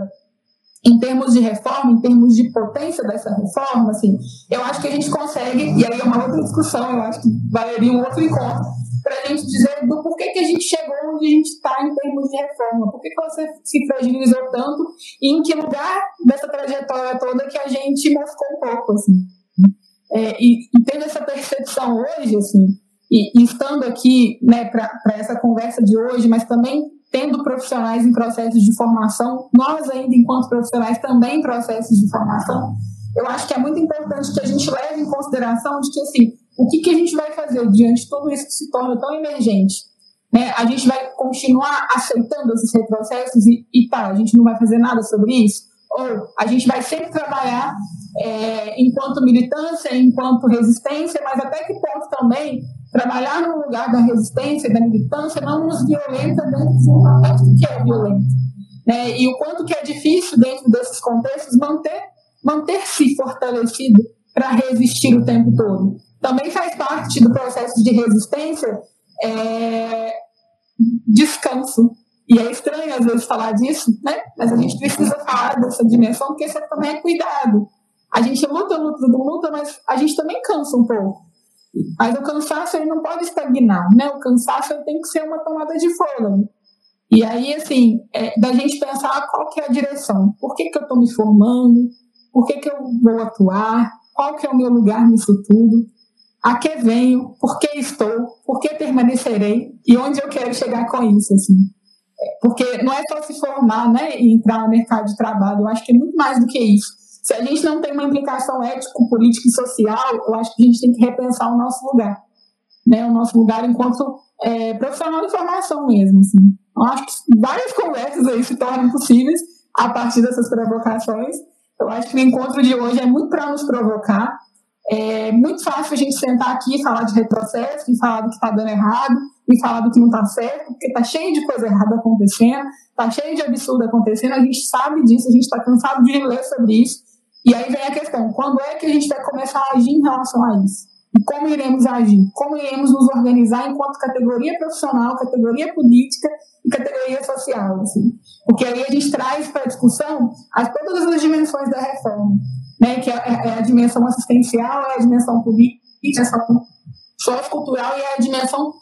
em termos de reforma, em termos de potência dessa reforma, assim, eu acho que a gente consegue, e aí é uma outra discussão, eu acho que valeria um outro encontro, para a gente dizer do porquê que a gente chegou onde a gente está em termos de reforma, por que, você se fragilizou tanto e em que lugar dessa trajetória toda que a gente moscou um pouco, assim. É, e, e tendo essa percepção hoje, assim, e, e estando aqui né, para essa conversa de hoje, mas também tendo profissionais em processos de formação, nós ainda, enquanto profissionais, também em processos de formação, eu acho que é muito importante que a gente leve em consideração de que, assim, o que, que a gente vai fazer diante de tudo isso que se torna tão emergente? Né? A gente vai continuar aceitando esses retrocessos e, e tá, a gente não vai fazer nada sobre isso? Ou a gente vai sempre trabalhar é, enquanto militância, enquanto resistência, mas até que ponto também trabalhar no lugar da resistência, da militância, não nos violenta dentro de um contexto que é violento. Né? E o quanto que é difícil, dentro desses contextos, manter, manter-se fortalecido para resistir o tempo todo. Também faz parte do processo de resistência é, descanso. E é estranho, às vezes, falar disso, né? mas a gente precisa falar dessa dimensão, porque isso também é cuidado. A gente luta, luta, luta, mas a gente também cansa um pouco. Mas o cansaço ele não pode estagnar, né? O cansaço tem que ser uma tomada de fôlego. E aí, assim, é, da gente pensar qual que é a direção. Por que, que eu estou me formando? Por que, que eu vou atuar? Qual que é o meu lugar nisso tudo? A que venho? Por que estou? Por que permanecerei? E onde eu quero chegar com isso, assim? Porque não é só se formar, né, e entrar no mercado de trabalho. Eu acho que é muito mais do que isso se a gente não tem uma implicação ético, política e social, eu acho que a gente tem que repensar o nosso lugar. Né? O nosso lugar enquanto é, profissional de formação mesmo. Assim. Eu acho que várias conversas aí se tornam possíveis a partir dessas provocações. Eu acho que o encontro de hoje é muito para nos provocar. É muito fácil a gente sentar aqui e falar de retrocesso, e falar do que está dando errado, e falar do que não está certo, porque está cheio de coisa errada acontecendo, está cheio de absurdo acontecendo, a gente sabe disso, a gente está cansado de ler sobre isso. E aí vem a questão, quando é que a gente vai começar a agir em relação a isso? E como iremos agir? Como iremos nos organizar enquanto categoria profissional, categoria política e categoria social? Assim. Porque aí a gente traz para a discussão as, todas as dimensões da reforma, né? que é, é, é a dimensão assistencial, é a dimensão política, sociocultural e é a dimensão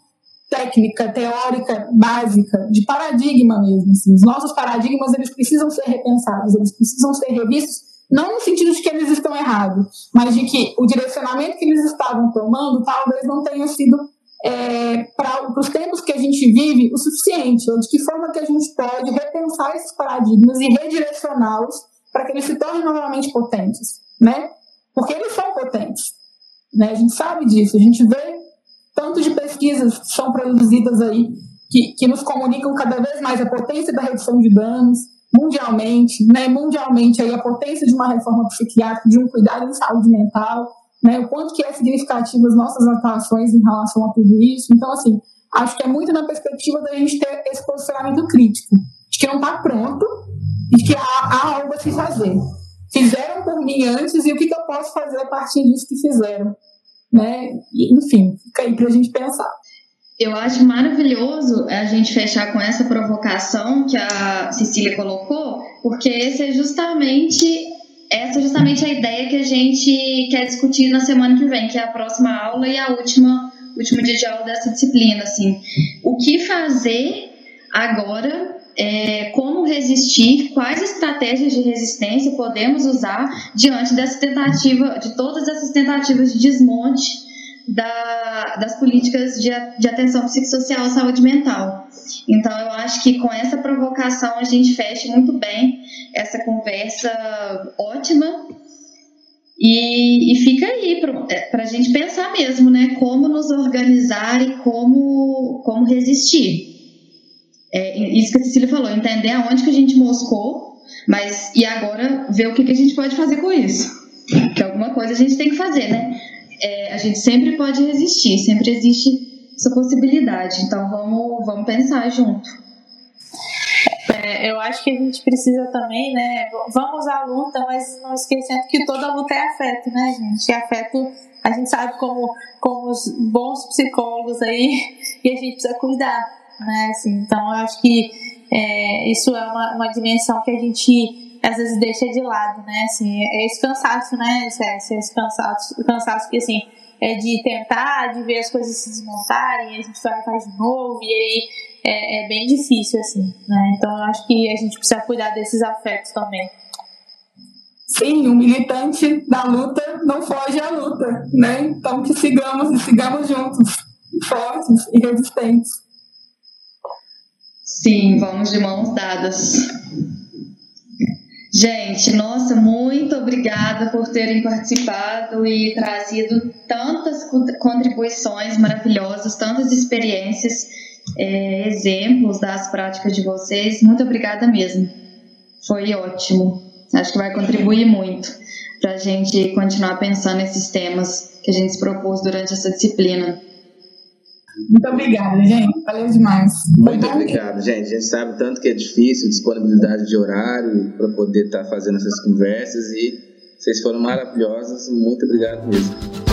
técnica, teórica, básica, de paradigma mesmo. Assim. Os nossos paradigmas eles precisam ser repensados, eles precisam ser revistos, não no sentido de que eles estão errados, mas de que o direcionamento que eles estavam tomando talvez não tenha sido é, para os tempos que a gente vive o suficiente, de que forma que a gente pode repensar esses paradigmas e redirecioná-los para que eles se tornem novamente potentes, né? Porque eles são potentes, né? A gente sabe disso, a gente vê tanto de pesquisas que são produzidas aí, que, que nos comunicam cada vez mais a potência da redução de danos mundialmente, né, mundialmente aí a potência de uma reforma psiquiátrica, de um cuidado em saúde mental, né, o quanto que é significativo as nossas atuações em relação a tudo isso. Então, assim, acho que é muito na perspectiva da gente ter esse posicionamento crítico, de que não está pronto de que há, há algo a se fazer. Fizeram por mim antes e o que, que eu posso fazer a partir disso que fizeram né? Enfim, fica aí para a gente pensar. Eu acho maravilhoso a gente fechar com essa provocação que a Cecília colocou, porque esse é justamente essa é justamente a ideia que a gente quer discutir na semana que vem, que é a próxima aula e a última último dia de aula dessa disciplina, assim. O que fazer agora é, como resistir, quais estratégias de resistência podemos usar diante dessa tentativa, de todas essas tentativas de desmonte da, das políticas de, de atenção psicossocial à saúde mental. Então, eu acho que com essa provocação a gente fecha muito bem essa conversa ótima e, e fica aí para é, a gente pensar mesmo, né? Como nos organizar e como, como resistir é, isso que a Cecília falou, entender aonde que a gente moscou, mas e agora ver o que, que a gente pode fazer com isso. Que alguma coisa a gente tem que fazer, né? É, a gente sempre pode resistir, sempre existe essa possibilidade. Então vamos, vamos pensar junto. É, eu acho que a gente precisa também, né? Vamos à luta, mas não esquecendo que toda luta é afeto, né, gente? E afeto, a gente sabe como, como os bons psicólogos aí, e a gente precisa cuidar né? Assim, então, eu acho que é, isso é uma, uma dimensão que a gente às vezes deixa de lado, né? Assim, é esse cansaço, né? Esse, esse cansaço, cansaço que, assim, é de tentar, de ver as coisas se desmontarem, a gente vai faz de novo, e aí é, é, bem difícil, assim, né? Então, eu acho que a gente precisa cuidar desses afetos também. Sim, o militante da luta não foge à luta, né? Então, que sigamos e sigamos juntos, fortes e resistentes. Sim, vamos de mãos dadas. Gente, nossa, muito obrigada por terem participado e trazido tantas contribuições maravilhosas, tantas experiências, é, exemplos das práticas de vocês. Muito obrigada mesmo. Foi ótimo. Acho que vai contribuir muito para a gente continuar pensando nesses temas que a gente se propôs durante essa disciplina. Muito obrigada, gente. Valeu demais. Muito obrigado, gente. A gente sabe tanto que é difícil, disponibilidade de horário para poder estar tá fazendo essas conversas e vocês foram maravilhosas. Muito obrigado mesmo.